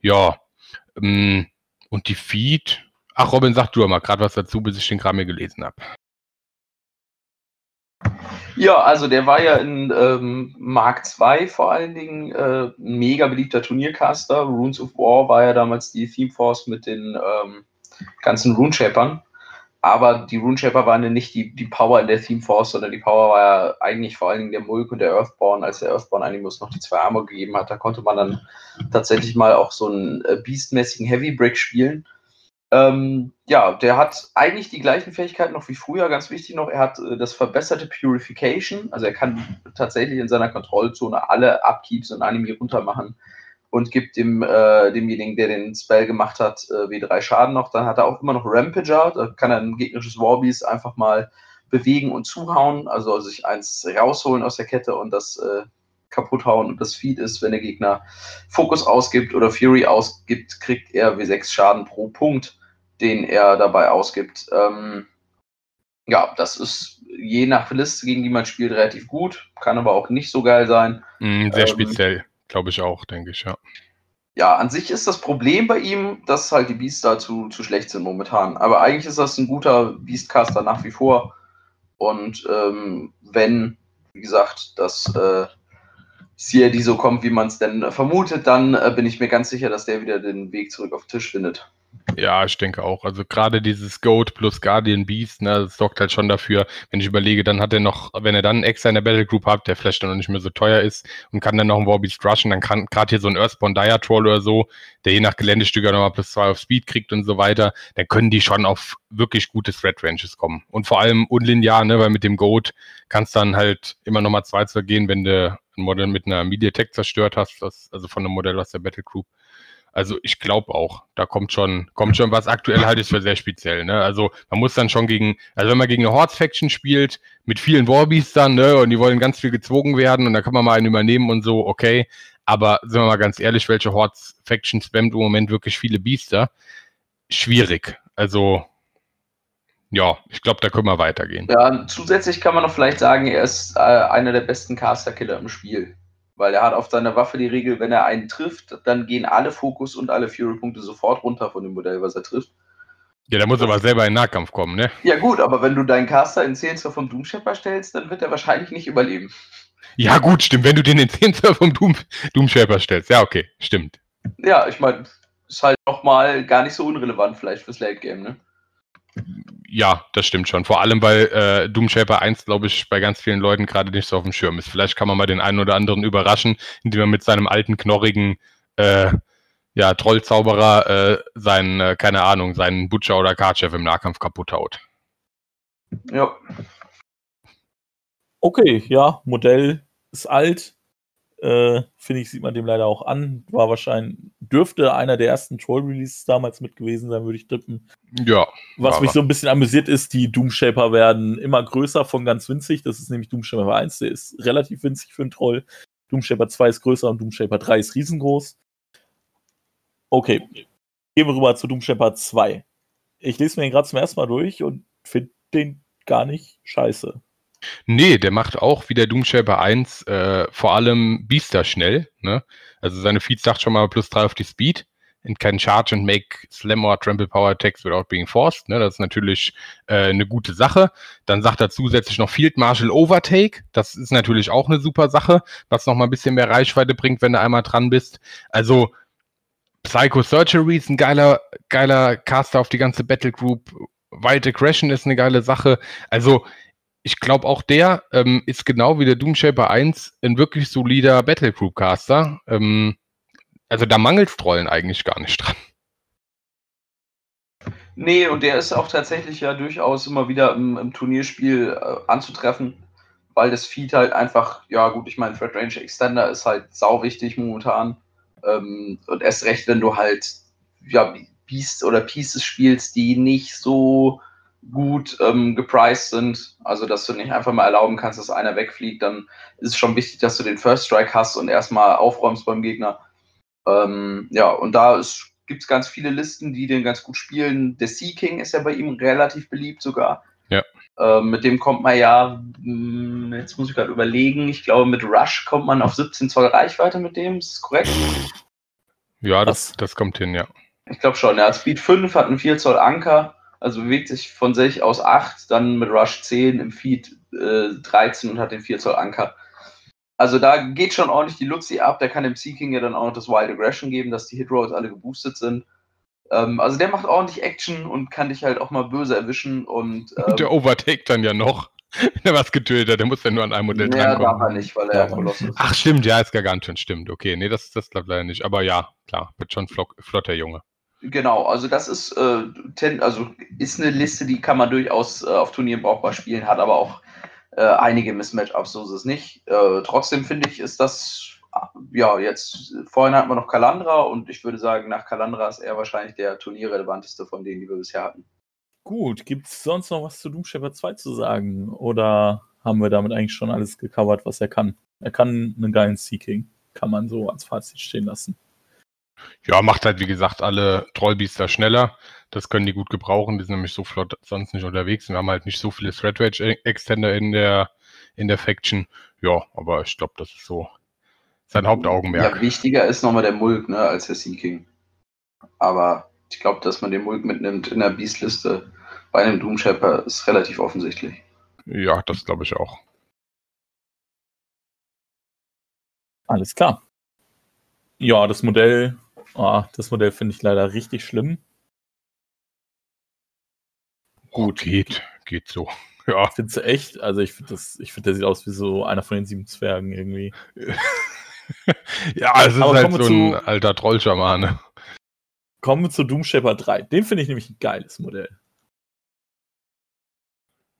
Ja, ähm, und die Feed. Ach, Robin, sag du mal gerade was dazu, bis ich den Kram hier gelesen habe. Ja, also der war ja in ähm, Mark II vor allen Dingen äh, ein mega beliebter Turniercaster. Runes of War war ja damals die Theme Force mit den ähm, ganzen Runeshapern. Aber die Runeshaper waren ja nicht die, die Power in der Theme Force, sondern die Power war ja eigentlich vor allen Dingen der Mulk und der Earthborn. Als der Earthborn Animus noch die zwei Arme gegeben hat, da konnte man dann tatsächlich mal auch so einen äh, beastmäßigen Heavy Break spielen. Ähm, ja, der hat eigentlich die gleichen Fähigkeiten noch wie früher, ganz wichtig noch. Er hat äh, das verbesserte Purification, also er kann tatsächlich in seiner Kontrollzone alle Upkeeps und Anime runtermachen und gibt dem, äh, demjenigen, der den Spell gemacht hat, äh, W3 Schaden noch. Dann hat er auch immer noch Rampager, da kann er ein gegnerisches Warbeast einfach mal bewegen und zuhauen, also sich eins rausholen aus der Kette und das äh, kaputt hauen. Und das Feed ist, wenn der Gegner Fokus ausgibt oder Fury ausgibt, kriegt er W6 Schaden pro Punkt den er dabei ausgibt. Ähm, ja, das ist je nach Liste, gegen die man spielt, relativ gut, kann aber auch nicht so geil sein. Mm, sehr ähm, speziell, glaube ich auch, denke ich, ja. Ja, an sich ist das Problem bei ihm, dass halt die Beasts da zu, zu schlecht sind momentan. Aber eigentlich ist das ein guter Beastcaster nach wie vor. Und ähm, wenn, wie gesagt, das äh, CRD so kommt, wie man es denn vermutet, dann äh, bin ich mir ganz sicher, dass der wieder den Weg zurück auf den Tisch findet. Ja, ich denke auch. Also gerade dieses Goat plus Guardian Beast, ne, das sorgt halt schon dafür, wenn ich überlege, dann hat er noch, wenn er dann extra in der Battle Group hat, der vielleicht dann noch nicht mehr so teuer ist und kann dann noch einen Warbeast rushen, dann kann gerade hier so ein Earthborn Dire Troll oder so, der je nach Geländestücker nochmal plus zwei auf Speed kriegt und so weiter, dann können die schon auf wirklich gute Threat Ranges kommen. Und vor allem unlinear, ne, weil mit dem Goat kannst dann halt immer nochmal zwei zu gehen, wenn du ein Modell mit einer Media Tech zerstört hast, das, also von einem Modell aus der Battle Group. Also ich glaube auch, da kommt schon, kommt schon was. Aktuell halte ich für sehr speziell. Ne? Also man muss dann schon gegen, also wenn man gegen eine Horde-Faction spielt, mit vielen Warbeasts dann, ne, und die wollen ganz viel gezwungen werden und da kann man mal einen übernehmen und so, okay. Aber sind wir mal ganz ehrlich, welche Horde-Faction spammt im Moment wirklich viele Biester? Schwierig. Also ja, ich glaube, da können wir weitergehen. Ja, zusätzlich kann man noch vielleicht sagen, er ist äh, einer der besten Caster-Killer im Spiel. Weil er hat auf seiner Waffe die Regel, wenn er einen trifft, dann gehen alle Fokus und alle Fury-Punkte sofort runter von dem Modell, was er trifft. Ja, der muss aber selber in Nahkampf kommen, ne? Ja, gut, aber wenn du deinen Caster in 10 vom Doom Shepherd stellst, dann wird er wahrscheinlich nicht überleben. Ja, gut, stimmt. Wenn du den in 10 vom Doom, Doom Shepherd stellst. Ja, okay, stimmt. Ja, ich meine, ist halt nochmal gar nicht so unrelevant vielleicht fürs Late Game, ne? Ja, das stimmt schon. Vor allem, weil äh, Doom Shaper 1, glaube ich, bei ganz vielen Leuten gerade nicht so auf dem Schirm ist. Vielleicht kann man mal den einen oder anderen überraschen, indem er mit seinem alten, knorrigen äh, ja, Trollzauberer äh, seinen, äh, keine Ahnung, seinen Butcher oder Cardchef im Nahkampf kaputt haut. Ja. Okay, ja, Modell ist alt. Äh, Finde ich, sieht man dem leider auch an. War wahrscheinlich, dürfte einer der ersten Troll-Releases damals mit gewesen sein, würde ich tippen. Ja. Was mich so ein bisschen amüsiert ist, die Doomshaper werden immer größer von ganz winzig. Das ist nämlich Doomshaper 1, der ist relativ winzig für einen Troll. Doomshaper 2 ist größer und Doomshaper 3 ist riesengroß. Okay, gehen wir rüber zu Doomshaper 2. Ich lese mir den gerade zum ersten Mal durch und finde den gar nicht scheiße. Nee, der macht auch wie der Doomshaper 1 äh, vor allem Biester schnell. Ne? Also seine Feeds sagt schon mal plus 3 auf die Speed. And can charge and make slam or trample power attacks without being forced. Ne? Das ist natürlich äh, eine gute Sache. Dann sagt er zusätzlich noch Field Marshal Overtake. Das ist natürlich auch eine super Sache, was noch mal ein bisschen mehr Reichweite bringt, wenn du einmal dran bist. Also Psycho Surgery ist ein geiler, geiler Caster auf die ganze Battle Group. Wild Aggression ist eine geile Sache. Also ich glaube auch der ähm, ist genau wie der Doomshaper 1 ein wirklich solider Battle Group Caster. Ähm, also da mangelt Trollen eigentlich gar nicht dran. Nee, und der ist auch tatsächlich ja durchaus immer wieder im, im Turnierspiel äh, anzutreffen, weil das Feed halt einfach, ja gut, ich meine, Thread Range Extender ist halt sau wichtig momentan. Ähm, und erst recht, wenn du halt ja, Beasts oder Pieces spielst, die nicht so gut ähm, gepriced sind, also dass du nicht einfach mal erlauben kannst, dass einer wegfliegt, dann ist es schon wichtig, dass du den First Strike hast und erstmal aufräumst beim Gegner. Ähm, ja, und da gibt es ganz viele Listen, die den ganz gut spielen. Der Sea King ist ja bei ihm relativ beliebt sogar. Ja. Ähm, mit dem kommt man ja, mh, jetzt muss ich gerade überlegen, ich glaube mit Rush kommt man auf 17 Zoll Reichweite mit dem, ist das korrekt? Ja, das, das kommt hin, ja. Ich glaube schon, er hat Speed 5, hat einen 4 Zoll Anker, also bewegt sich von sich aus 8, dann mit Rush 10, im Feed äh, 13 und hat den 4 Zoll Anker. Also da geht schon ordentlich die Luxi ab, der kann dem Sea King ja dann auch noch das Wild Aggression geben, dass die Hitrolls alle geboostet sind. Ähm, also der macht ordentlich Action und kann dich halt auch mal böse erwischen und ähm, Und der Overtake dann ja noch. Wenn er was getötet hat, der muss ja nur an einem Modell ja, darf er drankommen. nicht, weil er ja Koloss ist. Ach, stimmt, ja, ist Gargantuan, stimmt. Okay, nee, das, das klappt leider nicht. Aber ja, klar, wird schon flock, flotter Junge. Genau, also das ist, äh, ten, also ist eine Liste, die kann man durchaus äh, auf Turnieren brauchbar spielen, hat aber auch äh, einige Mismatch-Ups, so ist es nicht. Äh, trotzdem finde ich, ist das, äh, ja, jetzt, vorhin hatten wir noch Kalandra und ich würde sagen, nach Kalandra ist er wahrscheinlich der turnierrelevanteste von denen, die wir bisher hatten. Gut, gibt es sonst noch was zu Doomshaper 2 zu sagen? Oder haben wir damit eigentlich schon alles gecovert, was er kann? Er kann einen geilen Seeking. Kann man so als Fazit stehen lassen. Ja, macht halt, wie gesagt, alle Trollbiester schneller. Das können die gut gebrauchen. Die sind nämlich so flott sonst nicht unterwegs. Wir haben halt nicht so viele Thread Range Extender in der, in der Faction. Ja, aber ich glaube, das ist so sein Hauptaugenmerk. Ja, wichtiger ist nochmal der Mulk, ne, als der Sea King. Aber ich glaube, dass man den Mulk mitnimmt in der Beast-Liste bei einem Doom Shaper ist relativ offensichtlich. Ja, das glaube ich auch. Alles klar. Ja, das Modell, ah, das Modell finde ich leider richtig schlimm. Gut, geht, geht so. Ja, Findest du echt? Also ich finde das, ich finde, der sieht aus wie so einer von den sieben Zwergen irgendwie. ja, es ist Aber halt so ein zu- alter Trollschamane. Kommen wir zu Doomshaper 3. Den finde ich nämlich ein geiles Modell.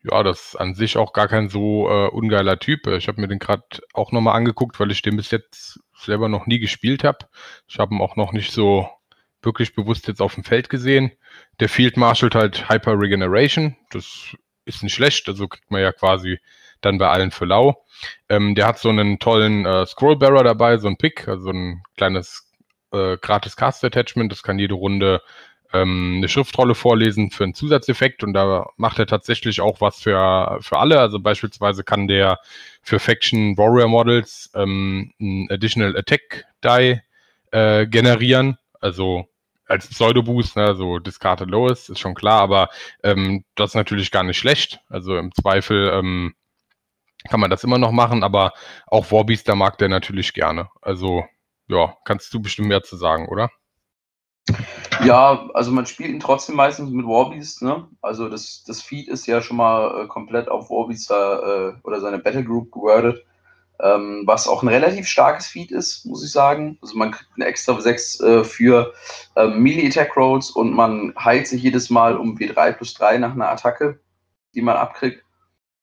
Ja, das ist an sich auch gar kein so äh, ungeiler Typ. Ich habe mir den gerade auch nochmal angeguckt, weil ich den bis jetzt selber noch nie gespielt habe. Ich habe ihn auch noch nicht so wirklich bewusst jetzt auf dem Feld gesehen. Der Field marshalt halt Hyper Regeneration. Das ist nicht schlecht, also kriegt man ja quasi dann bei allen für lau. Ähm, der hat so einen tollen äh, Scrollbearer dabei, so ein Pick, also ein kleines äh, gratis Cast Attachment. Das kann jede Runde ähm, eine Schriftrolle vorlesen für einen Zusatzeffekt und da macht er tatsächlich auch was für, für alle. Also beispielsweise kann der für Faction Warrior Models ähm, ein Additional Attack Die äh, generieren. Also als Pseudo-Boost, ne, so Discarded Lowest, ist schon klar, aber ähm, das ist natürlich gar nicht schlecht. Also im Zweifel ähm, kann man das immer noch machen, aber auch Warbeaster mag der natürlich gerne. Also ja, kannst du bestimmt mehr zu sagen, oder? Ja, also man spielt ihn trotzdem meistens mit Warbeast, ne? Also das, das Feed ist ja schon mal äh, komplett auf Warbeast äh, oder seine Battle Group gewordet. Ähm, was auch ein relativ starkes Feed ist, muss ich sagen. Also man kriegt eine extra 6 äh, für ähm, Melee Attack Rolls und man heilt sich jedes Mal um W3 plus 3 nach einer Attacke. die man abkriegt.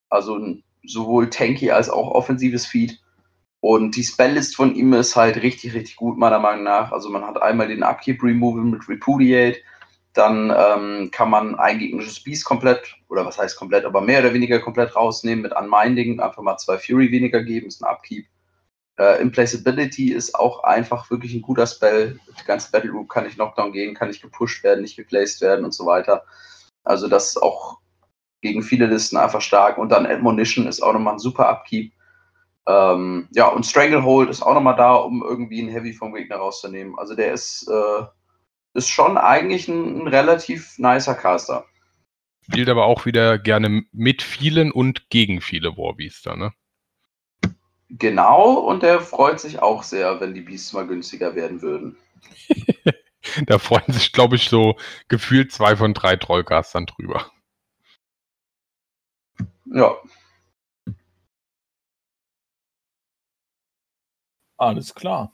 Also sowohl tanky als auch offensives Feed. Und die Spelllist von ihm ist halt richtig, richtig gut, meiner Meinung nach. Also man hat einmal den Upkeep Removal mit Repudiate, dann ähm, kann man ein gegnerisches Beast komplett, oder was heißt komplett, aber mehr oder weniger komplett rausnehmen mit Unminding, einfach mal zwei Fury weniger geben, ist ein Upkeep. Äh, Implaceability ist auch einfach wirklich ein guter Spell. Die ganze Battle Group kann nicht Knockdown gehen, kann nicht gepusht werden, nicht geplaced werden und so weiter. Also das ist auch gegen viele Listen einfach stark. Und dann Admonition ist auch nochmal ein super Upkeep. Ähm, ja, und Stranglehold ist auch nochmal da, um irgendwie einen Heavy vom Gegner rauszunehmen. Also der ist, äh, ist schon eigentlich ein, ein relativ nicer Caster. Spielt aber auch wieder gerne mit vielen und gegen viele Warbeaster, ne? Genau, und der freut sich auch sehr, wenn die Beasts mal günstiger werden würden. da freuen sich, glaube ich, so gefühlt zwei von drei Trollcastern drüber. Ja. Alles klar.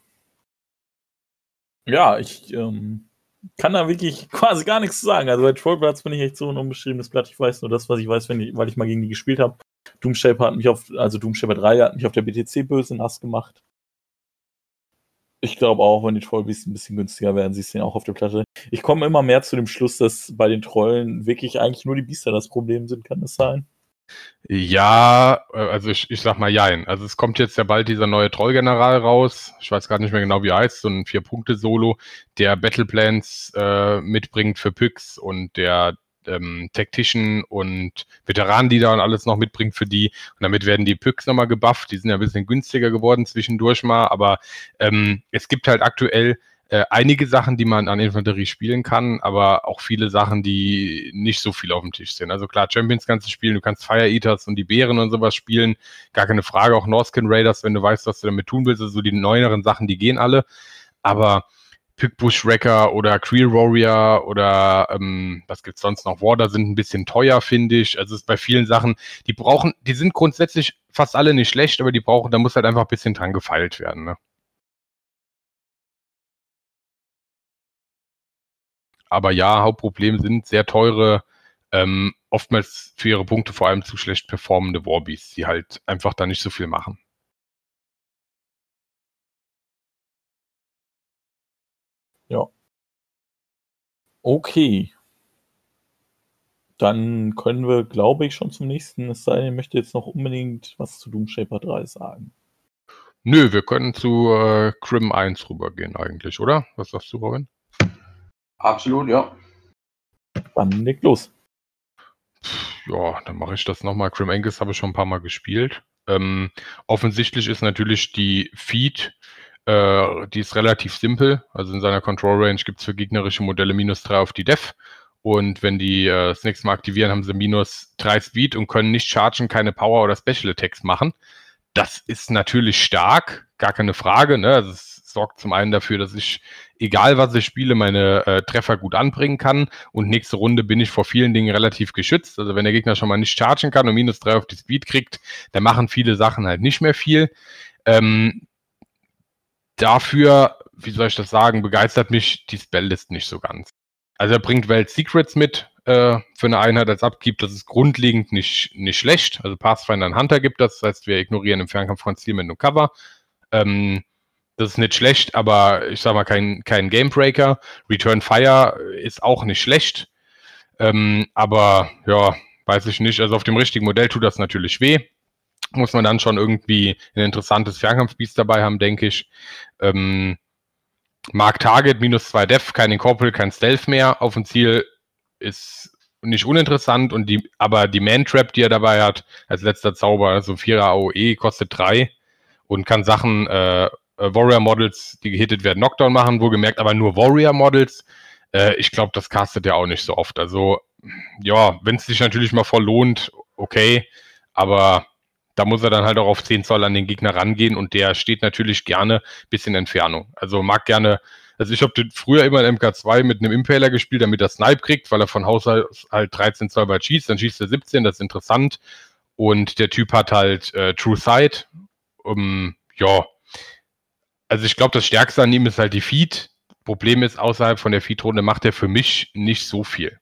Ja, ich ähm, kann da wirklich quasi gar nichts zu sagen. Also bei Trollplatz bin ich echt so ein unbeschriebenes Blatt. Ich weiß nur das, was ich weiß, ich, weil ich mal gegen die gespielt habe. Doomshaper hat mich auf, also Doomshaper 3 hat mich auf der BTC böse nass gemacht. Ich glaube auch, wenn die Trollbeasts ein bisschen günstiger werden, siehst du den auch auf der Platte. Ich komme immer mehr zu dem Schluss, dass bei den Trollen wirklich eigentlich nur die Biester das Problem sind. Kann das sein? Ja, äh, also ich, ich sag mal jein. Also es kommt jetzt ja bald dieser neue Trollgeneral raus. Ich weiß gerade nicht mehr genau, wie er heißt. So ein Vier-Punkte-Solo, der Battleplans äh, mitbringt für Pyx und der ähm, Tactician und Veteranenleader und alles noch mitbringt für die. Und damit werden die Picks nochmal gebufft. Die sind ja ein bisschen günstiger geworden zwischendurch mal, aber ähm, es gibt halt aktuell äh, einige Sachen, die man an Infanterie spielen kann, aber auch viele Sachen, die nicht so viel auf dem Tisch sind. Also klar, Champions kannst du spielen, du kannst Fire Eaters und die Bären und sowas spielen, gar keine Frage, auch Norskin Raiders, wenn du weißt, was du damit tun willst, also die neueren Sachen, die gehen alle, aber Pickbush Wrecker oder Creel Warrior oder ähm, was gibt's sonst noch? Warder sind ein bisschen teuer, finde ich. Also es ist bei vielen Sachen, die brauchen, die sind grundsätzlich fast alle nicht schlecht, aber die brauchen, da muss halt einfach ein bisschen dran gefeilt werden. Ne? Aber ja, Hauptproblem sind sehr teure, ähm, oftmals für ihre Punkte vor allem zu schlecht performende Warbies, die halt einfach da nicht so viel machen. Ja. Okay. Dann können wir, glaube ich, schon zum nächsten. Es sei denn, ich möchte jetzt noch unbedingt was zu Doomshaper 3 sagen. Nö, wir können zu äh, Crim 1 rübergehen eigentlich, oder? Was sagst du, Robin? Absolut, ja. Dann leg los. Ja, dann mache ich das nochmal. Crim Angus habe ich schon ein paar Mal gespielt. Ähm, offensichtlich ist natürlich die Feed äh, die ist relativ simpel. Also in seiner Control Range gibt es für gegnerische Modelle minus 3 auf die Def. Und wenn die äh, das nächste Mal aktivieren, haben sie minus 3 Speed und können nicht chargen, keine Power oder Special Attacks machen. Das ist natürlich stark, gar keine Frage. Ne? Also es sorgt zum einen dafür, dass ich, egal was ich spiele, meine äh, Treffer gut anbringen kann. Und nächste Runde bin ich vor vielen Dingen relativ geschützt. Also wenn der Gegner schon mal nicht chargen kann und minus 3 auf die Speed kriegt, dann machen viele Sachen halt nicht mehr viel. Ähm, dafür, wie soll ich das sagen, begeistert mich die Spelllist nicht so ganz. Also er bringt Welt Secrets mit äh, für eine Einheit als Abgibt. Das ist grundlegend nicht, nicht schlecht. Also Pathfinder und Hunter gibt das. Das heißt, wir ignorieren im Fernkampf Concealment und Cover. Ähm, das ist nicht schlecht, aber ich sag mal kein, kein Gamebreaker. Return Fire ist auch nicht schlecht. Ähm, aber ja, weiß ich nicht. Also auf dem richtigen Modell tut das natürlich weh muss man dann schon irgendwie ein interessantes Fernkampfbiest dabei haben, denke ich. Ähm, Mark Target, minus 2 Def, kein Incorporeal, kein Stealth mehr auf dem Ziel ist nicht uninteressant und die, aber die Man-Trap, die er dabei hat, als letzter Zauber, also 4er AOE, kostet 3 und kann Sachen, äh, äh, Warrior-Models, die gehittet werden, Knockdown machen, wohlgemerkt, aber nur Warrior-Models. Äh, ich glaube, das castet er auch nicht so oft. Also, ja, wenn es sich natürlich mal voll lohnt, okay, aber da muss er dann halt auch auf 10 Zoll an den Gegner rangehen und der steht natürlich gerne bisschen Entfernung. Also mag gerne, also ich habe früher immer in MK2 mit einem Impaler gespielt, damit er Snipe kriegt, weil er von Haus aus halt 13 Zoll weit schießt, dann schießt er 17, das ist interessant. Und der Typ hat halt äh, True Sight. Um, ja, also ich glaube, das Stärkste an ihm ist halt die Feed. Problem ist, außerhalb von der Feed-Runde macht er für mich nicht so viel.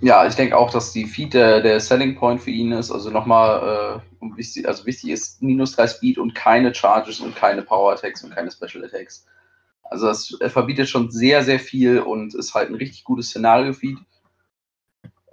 Ja, ich denke auch, dass die Feed der, der Selling Point für ihn ist. Also nochmal, äh, wichtig, also wichtig ist minus 3 Speed und keine Charges und keine Power Attacks und keine Special Attacks. Also das, er verbietet schon sehr, sehr viel und ist halt ein richtig gutes Szenario-Feed.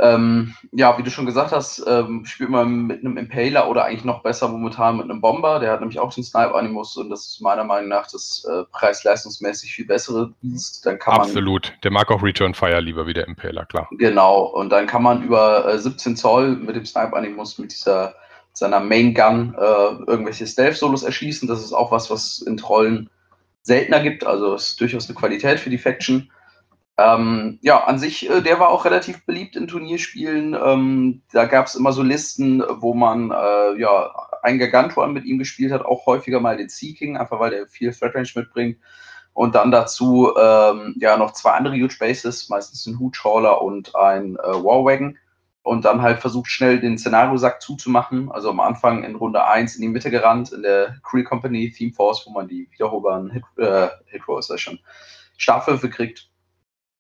Ähm, ja, wie du schon gesagt hast, ähm, spielt man mit einem Impaler oder eigentlich noch besser momentan mit einem Bomber. Der hat nämlich auch den Snipe-Animus und das ist meiner Meinung nach das äh, preis-leistungsmäßig viel bessere Beast. Dann kann Absolut. Man, der mag auch Return Fire lieber wie der Impaler, klar. Genau. Und dann kann man über äh, 17 Zoll mit dem Snipe-Animus mit dieser seiner Main Gun äh, irgendwelche Stealth-Solos erschießen. Das ist auch was, was in Trollen seltener gibt. Also ist durchaus eine Qualität für die Faction. Ähm, ja, an sich, äh, der war auch relativ beliebt in Turnierspielen. Ähm, da gab es immer so Listen, wo man äh, ja ein Gargantuan mit ihm gespielt hat, auch häufiger mal den Seeking, einfach weil der viel Threat Range mitbringt. Und dann dazu ähm, ja noch zwei andere Huge Bases, meistens ein Hoochhauler und ein äh, Warwagon. Und dann halt versucht schnell den Szenariosack zuzumachen. Also am Anfang in Runde 1 in die Mitte gerannt, in der Creel Company Theme Force, wo man die wiederholbaren Hit, äh, Hit Rolls ja schon Startwürfe kriegt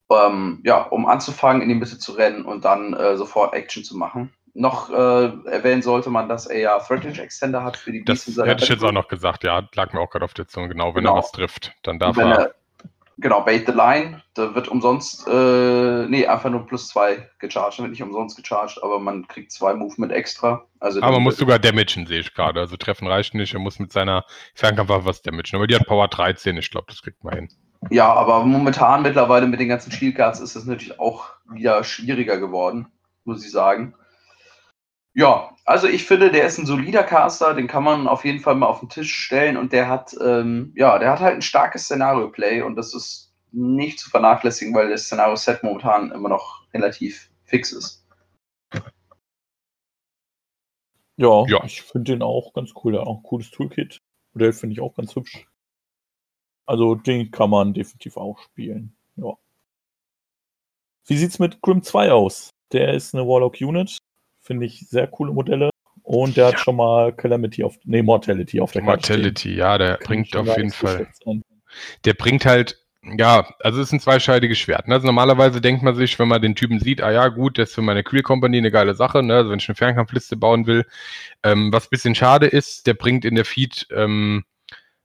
ähm, ja, um anzufangen, in die Mitte zu rennen und dann äh, sofort Action zu machen. Noch äh, erwähnen sollte man, dass er ja Threatage Extender hat für die Das hätte ich jetzt auch noch gesagt, ja, lag mir auch gerade auf der Zunge, genau, wenn genau. er was trifft, dann darf er, er. Genau, Bait the Line, da wird umsonst, äh, nee, einfach nur plus zwei gecharged, wird nicht umsonst gecharged, aber man kriegt zwei Movement extra. Also aber man muss sogar damagen, sehe ich gerade. Also treffen reicht nicht, er muss mit seiner Fernkampfwaffe was damagen. Aber die hat Power 13, ich glaube, das kriegt man hin. Ja, aber momentan mittlerweile mit den ganzen Shieldcards ist es natürlich auch wieder schwieriger geworden, muss ich sagen. Ja, also ich finde, der ist ein solider Caster, den kann man auf jeden Fall mal auf den Tisch stellen und der hat, ähm, ja, der hat halt ein starkes Szenario-Play und das ist nicht zu vernachlässigen, weil das Szenario-Set momentan immer noch relativ fix ist. Ja, ja. ich finde den auch ganz cool. Der hat auch ein cooles Toolkit. Modell finde ich auch ganz hübsch. Also den kann man definitiv auch spielen. Ja. Wie sieht's mit Grim 2 aus? Der ist eine Warlock Unit. Finde ich sehr coole Modelle. Und der ja. hat schon mal Calamity auf, nee, Mortality auf der Karte. Mortality, ja, der Kann bringt auf jeden Fall. Der bringt halt, ja, also es ist ein zweischeidiges Schwert. Ne? Also normalerweise denkt man sich, wenn man den Typen sieht, ah ja, gut, das ist für meine Creel Company eine geile Sache, ne? also wenn ich eine Fernkampfliste bauen will. Ähm, was ein bisschen schade ist, der bringt in der Feed ähm,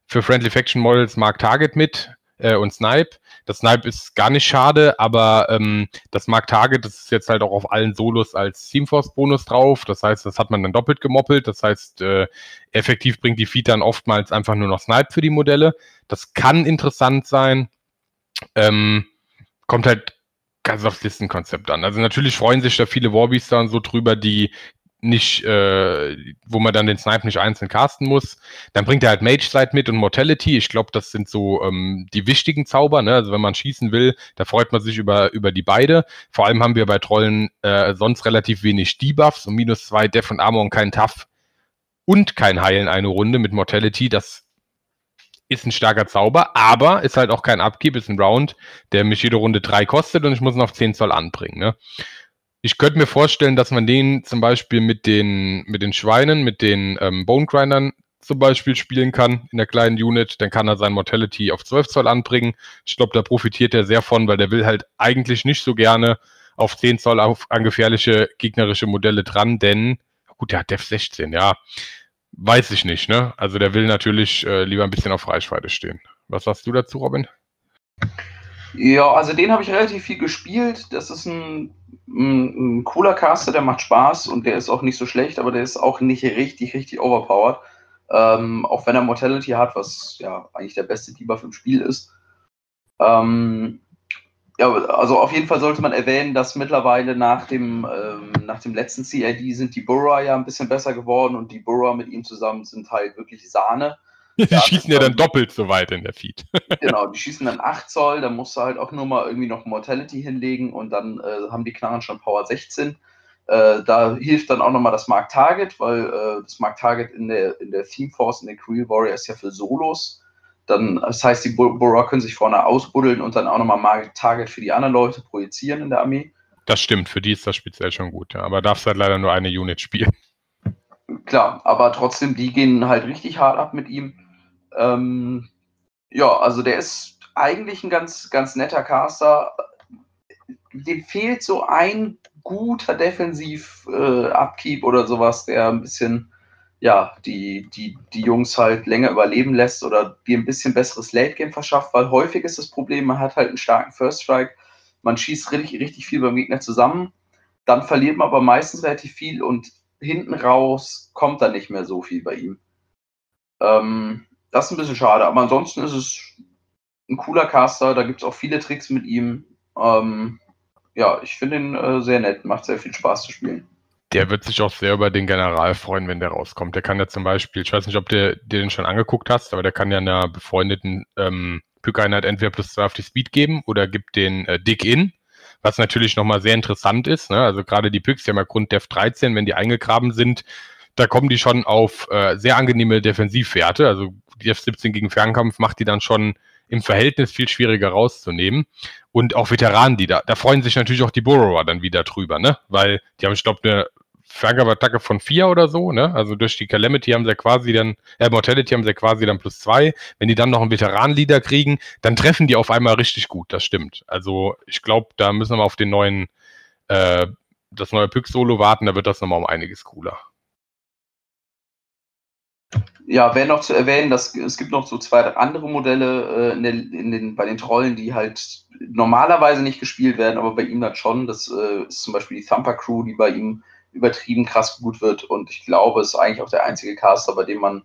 für Friendly Faction Models Mark Target mit äh, und Snipe. Das Snipe ist gar nicht schade, aber ähm, das Mark Target, das ist jetzt halt auch auf allen Solos als Teamforce-Bonus drauf. Das heißt, das hat man dann doppelt gemoppelt. Das heißt, äh, effektiv bringt die Feed dann oftmals einfach nur noch Snipe für die Modelle. Das kann interessant sein. Ähm, kommt halt ganz aufs Listenkonzept an. Also natürlich freuen sich da viele Warbeaster und so drüber, die nicht, äh, wo man dann den Snipe nicht einzeln casten muss. Dann bringt er halt Mage Slide mit und Mortality. Ich glaube, das sind so ähm, die wichtigen Zauber. Ne? Also wenn man schießen will, da freut man sich über, über die beide. Vor allem haben wir bei Trollen äh, sonst relativ wenig Debuffs und minus zwei Def und Armor und kein Tough und kein Heilen eine Runde mit Mortality. Das ist ein starker Zauber, aber ist halt auch kein Upkeep, ist ein Round, der mich jede Runde drei kostet und ich muss ihn auf 10 Zoll anbringen. Ne? Ich könnte mir vorstellen, dass man den zum Beispiel mit den, mit den Schweinen, mit den ähm, Bone Grindern zum Beispiel spielen kann in der kleinen Unit, dann kann er sein Mortality auf 12 Zoll anbringen. Ich glaube, da profitiert er sehr von, weil der will halt eigentlich nicht so gerne auf 10 Zoll auf, an gefährliche gegnerische Modelle dran, denn, gut, der hat Def 16, ja. Weiß ich nicht, ne? Also der will natürlich äh, lieber ein bisschen auf Reichweite stehen. Was sagst du dazu, Robin? Ja, also den habe ich relativ viel gespielt. Das ist ein, ein, ein, cooler Caster, der macht Spaß und der ist auch nicht so schlecht, aber der ist auch nicht richtig, richtig overpowered. Ähm, auch wenn er Mortality hat, was ja eigentlich der beste Debuff im Spiel ist. Ähm, ja, also auf jeden Fall sollte man erwähnen, dass mittlerweile nach dem, ähm, nach dem letzten CID sind die Burra ja ein bisschen besser geworden und die Burra mit ihm zusammen sind halt wirklich Sahne. Die ja, schießen ja dann doppelt so weit in der Feed. genau, die schießen dann 8 Zoll, da musst du halt auch nur mal irgendwie noch Mortality hinlegen und dann äh, haben die Knarren schon Power 16. Äh, da hilft dann auch nochmal das Mark Target, weil äh, das Mark Target in der, in der Theme Force, in der Creel Warrior ist ja für Solos. Dann, das heißt, die Burra können sich vorne ausbuddeln und dann auch nochmal Mark Target für die anderen Leute projizieren in der Armee. Das stimmt, für die ist das speziell schon gut, ja. aber darfst halt leider nur eine Unit spielen. Klar, aber trotzdem, die gehen halt richtig hart ab mit ihm. Ähm, ja, also der ist eigentlich ein ganz, ganz netter Caster. Dem fehlt so ein guter Defensiv-Upkeep äh, oder sowas, der ein bisschen, ja, die, die, die Jungs halt länger überleben lässt oder dir ein bisschen besseres Late-Game verschafft, weil häufig ist das Problem, man hat halt einen starken First Strike, man schießt richtig, richtig viel beim Gegner zusammen, dann verliert man aber meistens relativ viel und hinten raus kommt dann nicht mehr so viel bei ihm. Ähm, das ist ein bisschen schade, aber ansonsten ist es ein cooler Caster, da gibt es auch viele Tricks mit ihm. Ähm, ja, ich finde ihn äh, sehr nett, macht sehr viel Spaß zu spielen. Der wird sich auch sehr über den General freuen, wenn der rauskommt. Der kann ja zum Beispiel, ich weiß nicht, ob du den schon angeguckt hast, aber der kann ja einer befreundeten ähm, Pyk-Einheit entweder plus 2 auf die Speed geben oder gibt den äh, Dick In, was natürlich nochmal sehr interessant ist. Ne? Also gerade die Pyks, die haben ja Grund Def 13, wenn die eingegraben sind, da kommen die schon auf äh, sehr angenehme Defensivwerte. Also die F17 gegen Fernkampf macht die dann schon im Verhältnis viel schwieriger rauszunehmen. Und auch Veteranen, die da, da freuen sich natürlich auch die Borrower dann wieder drüber, ne? Weil die haben, ich glaube, eine Fernkampfattacke von vier oder so, ne? Also durch die Calamity haben sie quasi dann, äh, Mortality haben sie quasi dann plus zwei. Wenn die dann noch einen Veteran-Leader kriegen, dann treffen die auf einmal richtig gut, das stimmt. Also ich glaube, da müssen wir auf den neuen, äh, das neue Pyx-Solo warten, da wird das nochmal um einiges cooler. Ja, wäre noch zu erwähnen, dass es gibt noch so zwei andere Modelle äh, in den, in den, bei den Trollen, die halt normalerweise nicht gespielt werden, aber bei ihm dann schon. Das äh, ist zum Beispiel die Thumper Crew, die bei ihm übertrieben krass gut wird. Und ich glaube, es ist eigentlich auch der einzige Caster, bei dem man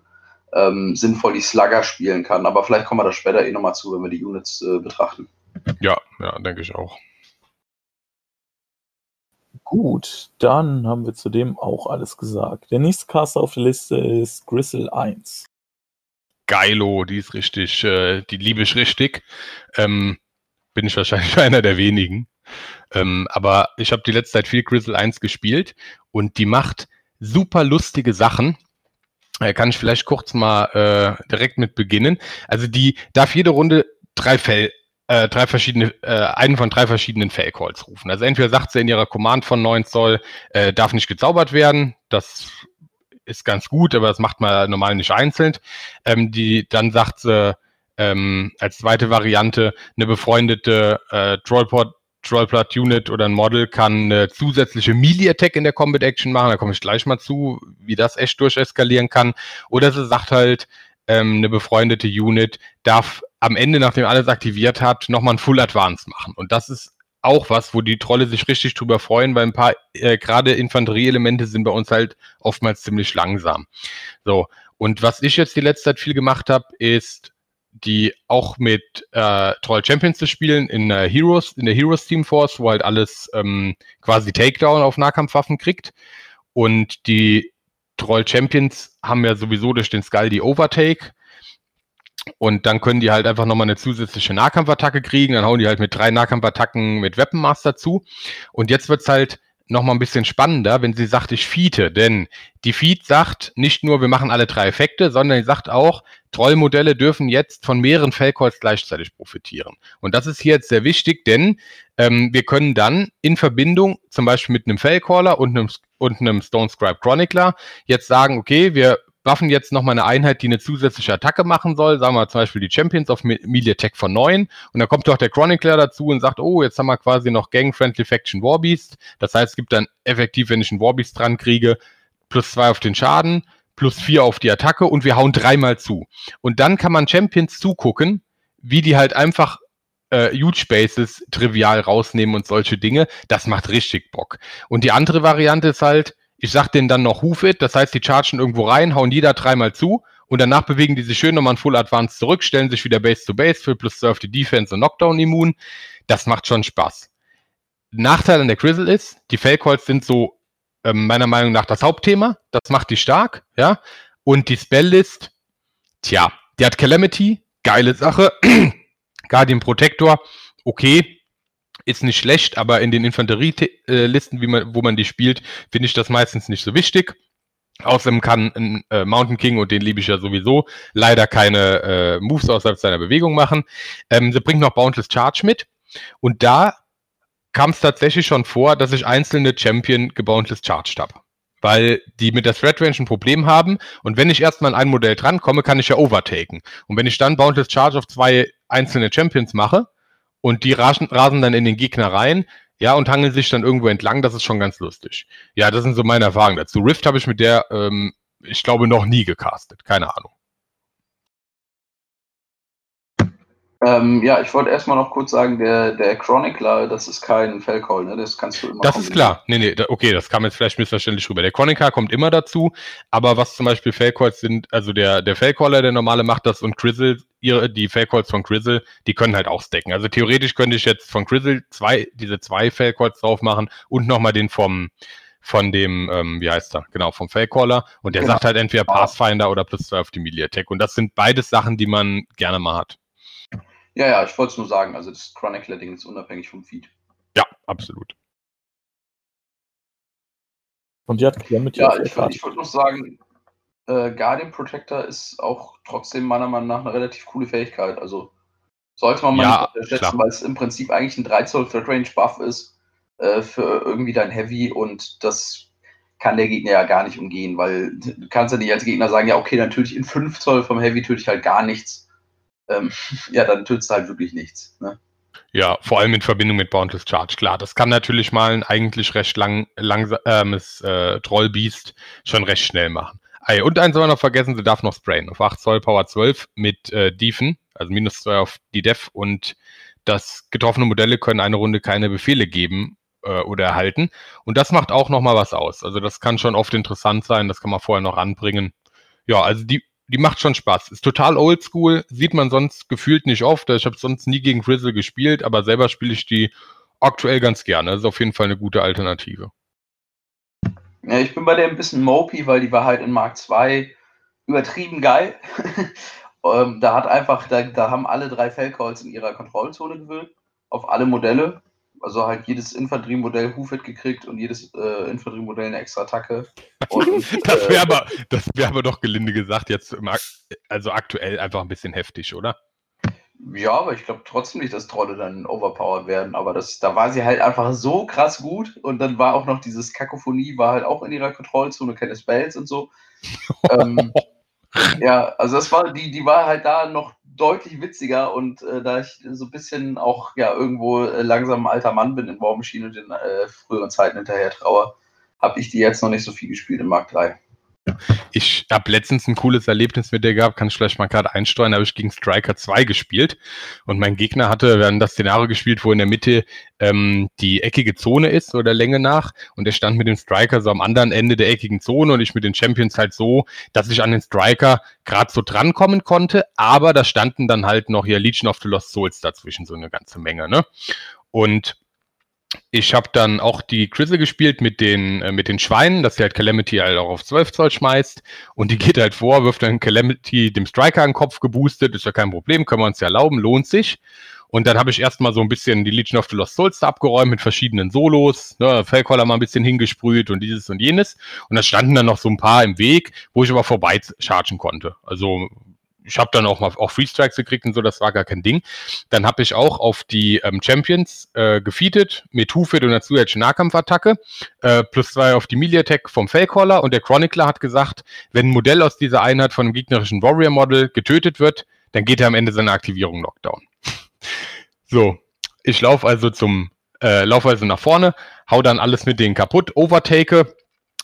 ähm, sinnvoll die Slugger spielen kann. Aber vielleicht kommen wir da später eh nochmal zu, wenn wir die Units äh, betrachten. Ja, ja, denke ich auch. Gut, dann haben wir zudem auch alles gesagt. Der nächste Caster auf der Liste ist Gristle 1. Geilo, die ist richtig, äh, die liebe ich richtig. Ähm, bin ich wahrscheinlich einer der wenigen. Ähm, aber ich habe die letzte Zeit viel Grizzle 1 gespielt und die macht super lustige Sachen. Da kann ich vielleicht kurz mal äh, direkt mit beginnen. Also die darf jede Runde drei Fell, äh, drei verschiedene, äh, einen von drei verschiedenen Fell-Calls rufen. Also entweder sagt sie in ihrer Command von 9 Zoll, äh, darf nicht gezaubert werden. Das ist ganz gut, aber das macht man normal nicht einzeln. Ähm, die, dann sagt sie ähm, als zweite Variante eine befreundete äh, Trollport Trollplat Unit oder ein Model kann eine zusätzliche Melee-Attack in der Combat Action machen. Da komme ich gleich mal zu, wie das echt durcheskalieren kann. Oder sie sagt halt, ähm, eine befreundete Unit darf am Ende, nachdem alles aktiviert hat, nochmal ein Full Advance machen. Und das ist auch was, wo die Trolle sich richtig drüber freuen, weil ein paar äh, gerade Infanterieelemente sind bei uns halt oftmals ziemlich langsam. So, und was ich jetzt die letzte Zeit viel gemacht habe, ist die auch mit äh, Troll Champions zu spielen in der Heroes, in der Heroes Team Force, wo halt alles ähm, quasi Takedown auf Nahkampfwaffen kriegt. Und die Troll Champions haben ja sowieso durch den Skull die Overtake. Und dann können die halt einfach nochmal eine zusätzliche Nahkampfattacke kriegen. Dann hauen die halt mit drei Nahkampfattacken mit Weapon Master zu. Und jetzt wird's halt noch mal ein bisschen spannender, wenn sie sagt, ich feete. Denn die Feed sagt nicht nur, wir machen alle drei Effekte, sondern sie sagt auch, Trollmodelle dürfen jetzt von mehreren Fellcalls gleichzeitig profitieren. Und das ist hier jetzt sehr wichtig, denn ähm, wir können dann in Verbindung zum Beispiel mit einem Fellcaller und einem, und einem Stone Scribe Chronicler jetzt sagen, okay, wir buffen jetzt nochmal eine Einheit, die eine zusätzliche Attacke machen soll. Sagen wir zum Beispiel die Champions auf Melee Tech von 9. Und dann kommt doch der Chronicler dazu und sagt, oh, jetzt haben wir quasi noch Gang-Friendly Faction Warbeast. Das heißt, es gibt dann effektiv, wenn ich einen Warbeast dran kriege, plus zwei auf den Schaden, plus vier auf die Attacke und wir hauen dreimal zu. Und dann kann man Champions zugucken, wie die halt einfach äh, Huge Spaces trivial rausnehmen und solche Dinge. Das macht richtig Bock. Und die andere Variante ist halt, ich sag denen dann noch Hoof It, das heißt, die chargen irgendwo rein, hauen jeder dreimal zu und danach bewegen die sich schön nochmal in Full Advance zurück, stellen sich wieder Base to Base für plus 12 die Defense und Knockdown immun. Das macht schon Spaß. Nachteil an der Grizzle ist, die Fellcalls sind so ähm, meiner Meinung nach das Hauptthema. Das macht die stark, ja. Und die Spelllist, tja, die hat Calamity, geile Sache. Guardian Protector, okay, ist nicht schlecht, aber in den Infanterielisten, wie man, wo man die spielt, finde ich das meistens nicht so wichtig. Außerdem kann ein äh, Mountain King, und den liebe ich ja sowieso, leider keine äh, Moves außerhalb seiner Bewegung machen. Ähm, sie bringt noch Boundless Charge mit. Und da kam es tatsächlich schon vor, dass ich einzelne Champion geboundless charged habe. Weil die mit der Threat Range ein Problem haben. Und wenn ich erstmal an ein Modell drankomme, kann ich ja overtaken. Und wenn ich dann Boundless Charge auf zwei einzelne Champions mache, und die rasen, rasen dann in den Gegner rein, Ja, und hangeln sich dann irgendwo entlang, das ist schon ganz lustig. Ja, das sind so meine Erfahrungen dazu. Rift habe ich mit der, ähm, ich glaube, noch nie gecastet. Keine Ahnung. Ähm, ja, ich wollte erstmal noch kurz sagen, der, der Chronicler, das ist kein Fellcall, ne? Das kannst du immer. Das ist klar. Nee, nee, da, okay, das kam jetzt vielleicht missverständlich rüber. Der Chronicler kommt immer dazu, aber was zum Beispiel Fellcalls sind, also der, der Fellcaller, der normale macht das und Grizzle, ihre, die Fellcalls von Grizzle, die können halt auch stacken. Also theoretisch könnte ich jetzt von Grizzle zwei, diese zwei Fellcalls drauf machen und nochmal den vom, von dem, ähm, wie heißt er? Genau, vom Fellcaller. Und der Genau. sagt halt entweder Pathfinder oder plus zwei auf die Melee Attack. Und das sind beides Sachen, die man gerne mal hat. Ja, ja, ich wollte es nur sagen, also das Chronicler-Ding ist unabhängig vom Feed. Ja, absolut. Und die hat Calamity Ja, ich, ich wollte noch sagen, äh, Guardian Protector ist auch trotzdem meiner Meinung nach eine relativ coole Fähigkeit. Also sollte man mal Ja, nicht unterschätzen, weil es im Prinzip eigentlich ein 3 Zoll Threat Range Buff ist äh, für irgendwie dein Heavy und das kann der Gegner ja gar nicht umgehen, weil du kannst ja nicht als Gegner sagen, ja, okay, dann töte ich in 5 Zoll vom Heavy, töte ich halt gar nichts. Ähm, ja, dann tötest du halt wirklich nichts. Ne? Ja, vor allem in Verbindung mit Boundless Charge, klar. Das kann natürlich mal ein eigentlich recht lang, langsames äh, Trollbeast schon recht schnell machen. Ja, und eins soll man noch vergessen, sie darf noch sprayen. Auf 8 Zoll Power 12 mit äh, Defen, also minus 2 auf die Def und das getroffene Modelle können eine Runde keine Befehle geben äh, oder erhalten. Und das macht auch nochmal was aus. Also das kann schon oft interessant sein, das kann man vorher noch anbringen. Ja, also die, die macht schon Spaß. Ist total oldschool, sieht man sonst gefühlt nicht oft. Ich habe sonst nie gegen Grizzle gespielt, aber selber spiele ich die aktuell ganz gerne. Das ist auf jeden Fall eine gute Alternative. Ja, ich bin bei der ein bisschen mopey, weil die war halt in Mark II übertrieben geil. ähm, da hat einfach, da, da haben alle drei Fellcalls in ihrer Kontrollzone gewöhnt, auf alle Modelle. Also halt jedes Infanteriemodell Hufit gekriegt und jedes äh, Infanteriemodell eine extra Attacke. Und, Das äh, wäre aber, das wäre aber doch gelinde gesagt jetzt, also aktuell einfach ein bisschen heftig, oder? Ja, aber ich glaube trotzdem nicht, dass Trolle dann overpowered werden. Aber das, da war sie halt einfach so krass gut. Und dann war auch noch dieses Kakophonie, war halt auch in ihrer Kontrollzone, keine Spells und so. ähm, ja, also das war, die, die war halt da noch deutlich witziger und äh, da ich so ein bisschen auch ja irgendwo äh, langsam ein alter Mann bin in War Machine und den äh, früheren Zeiten hinterher traue, habe ich die jetzt noch nicht so viel gespielt in Mark 3. Ich habe letztens ein cooles Erlebnis mit der gehabt, kann ich vielleicht mal gerade einsteuern, da habe ich gegen Striker 2 gespielt und mein Gegner hatte, wir haben das Szenario gespielt, wo in der Mitte ähm, die eckige Zone ist, oder Länge nach und er stand mit dem Striker so am anderen Ende der eckigen Zone und ich mit den Champions halt so, dass ich an den Striker gerade so drankommen konnte, aber da standen dann halt noch hier Legion of the Lost Souls dazwischen, so eine ganze Menge, ne? Und ich habe dann auch die Grizzle gespielt mit den, äh, mit den Schweinen, dass sie halt Calamity halt auch auf 12 Zoll schmeißt. Und die geht halt vor, wirft dann Calamity dem Striker an den Kopf geboostet. Ist ja kein Problem, können wir uns ja erlauben, lohnt sich. Und dann habe ich erstmal so ein bisschen die Legion of the Lost Souls da abgeräumt mit verschiedenen Solos. Ne, Fellcaller mal ein bisschen hingesprüht und dieses und jenes. Und da standen dann noch so ein paar im Weg, wo ich aber vorbei chargen konnte. Also ich habe dann auch mal auch Free Strikes gekriegt und so, das war gar kein Ding. Dann habe ich auch auf die ähm, Champions äh, gefeatet mit Hufit und einer zusätzlichen Nahkampfattacke, äh, plus zwei auf die Melee Attack vom Fellcaller und der Chronicler hat gesagt, wenn ein Modell aus dieser Einheit von einem gegnerischen Warrior Model getötet wird, dann geht er am Ende seiner Aktivierung Knockdown. so, ich laufe also zum, äh, laufe also nach vorne, hau dann alles mit denen kaputt, overtake,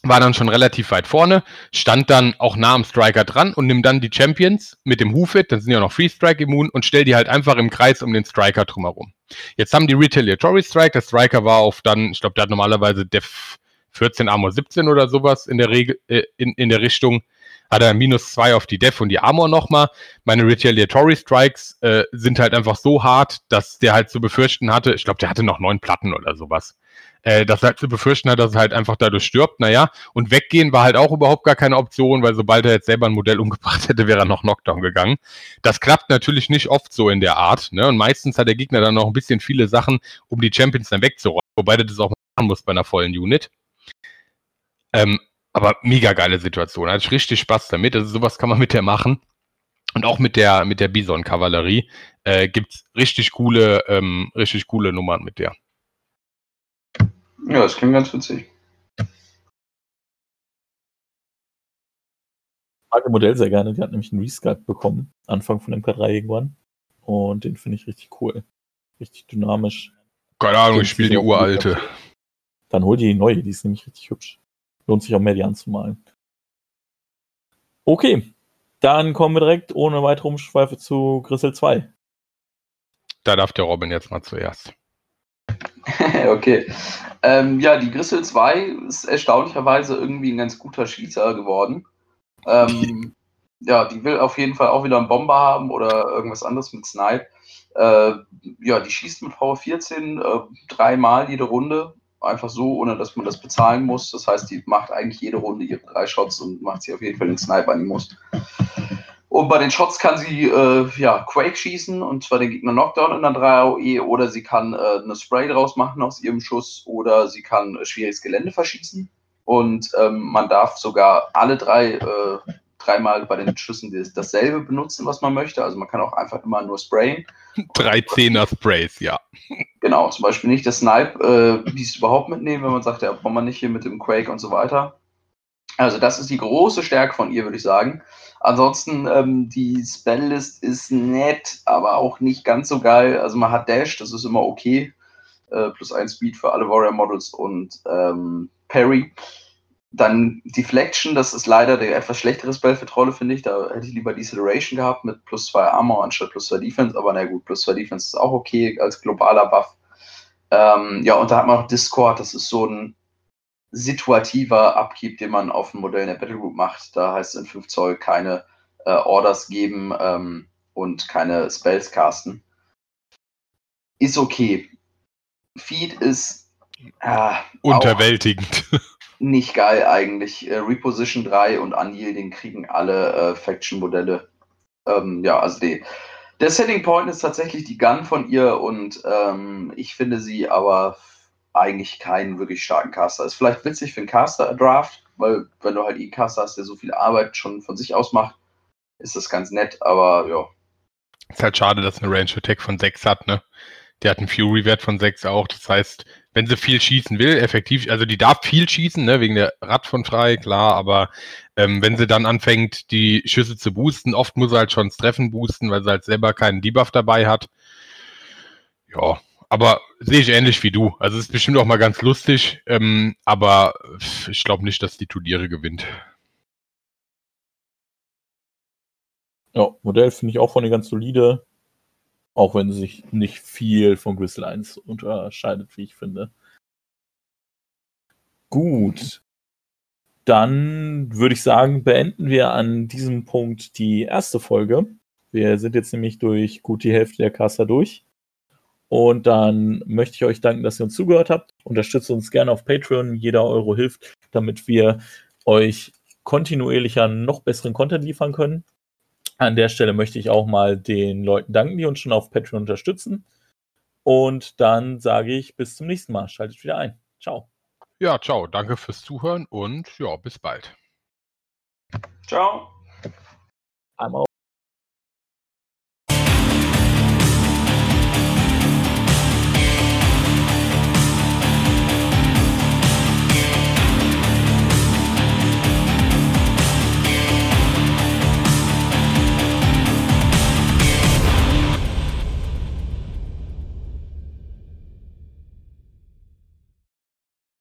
war dann schon relativ weit vorne, stand dann auch nah am Striker dran und nimm dann die Champions mit dem Hufit, dann sind ja noch Free Strike immun und stell die halt einfach im Kreis um den Striker drumherum. Jetzt haben die Retaliatory Strike, der Striker war auf dann, ich glaube, der hat normalerweise Def 14 Armor 17 oder sowas in der Regel, äh, in, in der Richtung. Hat er minus 2 auf die Def und die Armor nochmal. Meine Retaliatory Strikes äh, sind halt einfach so hart, dass der halt zu befürchten hatte, ich glaube, der hatte noch neun Platten oder sowas äh, dass er halt zu befürchten hat, dass er halt einfach dadurch stirbt. Naja, und weggehen war halt auch überhaupt gar keine Option, weil sobald er jetzt selber ein Modell umgebracht hätte, wäre er noch Knockdown gegangen. Das klappt natürlich nicht oft so in der Art. Ne? Und meistens hat der Gegner dann noch ein bisschen viele Sachen, um die Champions dann wegzuräumen, wobei das auch machen musst bei einer vollen Unit. Ähm, aber mega geile Situation. Ich richtig Spaß damit. Also sowas kann man mit der machen. Und auch mit der, mit der Bison-Kavallerie äh, gibt's richtig coole, ähm, richtig coole Nummern mit der. Ja, das klingt ganz witzig. Ich mag das Modell sehr gerne. Die hat nämlich einen Resculpt bekommen, Anfang von MK3 irgendwann. Und den finde ich richtig cool. Richtig dynamisch. Keine Ahnung, ich spiele die uralte. Dann hol dir die neue, die ist nämlich richtig hübsch. Lohnt sich auch mehr, die anzumalen. Okay, dann kommen wir direkt ohne weitere Umschweife zu Grissel 2. Da darf der Robin jetzt mal zuerst. okay. Ähm, ja, die Grissel 2 ist erstaunlicherweise irgendwie ein ganz guter Schießer geworden. Ähm, ja, die will auf jeden Fall auch wieder einen Bomber haben oder irgendwas anderes mit Snipe. Äh, ja, die schießt mit Power 14 äh, dreimal jede Runde. Einfach so, ohne dass man das bezahlen muss. Das heißt, die macht eigentlich jede Runde ihre drei Shots und macht sie auf jeden Fall den Sniper an die muss. Und bei den Shots kann sie äh, ja, Quake schießen und zwar den Gegner Knockdown in der 3 AOE oder sie kann äh, eine Spray draus machen aus ihrem Schuss oder sie kann schwieriges Gelände verschießen. Und ähm, man darf sogar alle drei äh, dreimal bei den Schüssen dasselbe benutzen, was man möchte. Also man kann auch einfach immer nur sprayen. Drei Zehner Sprays, ja. Genau, zum Beispiel nicht das Snipe, äh, dies überhaupt mitnehmen, wenn man sagt, ja, braucht man nicht hier mit dem Quake und so weiter. Also das ist die große Stärke von ihr, würde ich sagen. Ansonsten, ähm, die Spelllist ist nett, aber auch nicht ganz so geil. Also man hat Dash, das ist immer okay. Äh, plus ein Speed für alle Warrior Models und ähm, Parry. Dann Deflection, das ist leider der etwas schlechtere Spell für Trolle, finde ich. Da hätte ich lieber Deceleration gehabt mit plus zwei Armor anstatt plus zwei Defense. Aber na gut, plus zwei Defense ist auch okay als globaler Buff. Ähm, ja, und da hat man noch Discord, das ist so ein situativer Abkeep, den man auf dem Modell in der Battlegroup macht. Da heißt es in 5 Zoll keine äh, Orders geben ähm, und keine Spells casten. Ist okay. Feed ist äh, unterwältigend. Nicht geil eigentlich. Äh, Reposition 3 und Unyielding kriegen alle äh, Faction-Modelle. Ähm, ja, also die, der Setting Point ist tatsächlich die Gun von ihr und ähm, ich finde sie aber eigentlich keinen wirklich starken Caster. Ist vielleicht witzig für einen Caster-Draft, weil wenn du halt einen Caster hast, der so viel Arbeit schon von sich aus macht, ist das ganz nett, aber ja. Ist halt schade, dass eine Range Attack von 6 hat, ne? Der hat einen Fury-Wert von 6 auch. Das heißt, wenn sie viel schießen will, effektiv, also die darf viel schießen, ne, wegen der Rad von frei, klar, aber ähm, wenn sie dann anfängt, die Schüsse zu boosten, oft muss sie halt schon das Treffen boosten, weil sie halt selber keinen Debuff dabei hat. Ja, aber sehe ich ähnlich wie du. Also es ist bestimmt auch mal ganz lustig, ähm, aber ich glaube nicht, dass die Turniere gewinnt. Ja, Modell finde ich auch von ihr ganz solide, auch wenn sich nicht viel von Gristle 1 unterscheidet, wie ich finde. Gut. Dann würde ich sagen, beenden wir an diesem Punkt die erste Folge. Wir sind jetzt nämlich durch gut die Hälfte der Caster durch. Und dann möchte ich euch danken, dass ihr uns zugehört habt. Unterstützt uns gerne auf Patreon. Jeder Euro hilft, damit wir euch kontinuierlicher noch besseren Content liefern können. An der Stelle möchte ich auch mal den Leuten danken, die uns schon auf Patreon unterstützen. Und dann sage ich bis zum nächsten Mal. Schaltet wieder ein. Ciao. Ja, ciao. Danke fürs Zuhören und ja, bis bald. Ciao. Einmal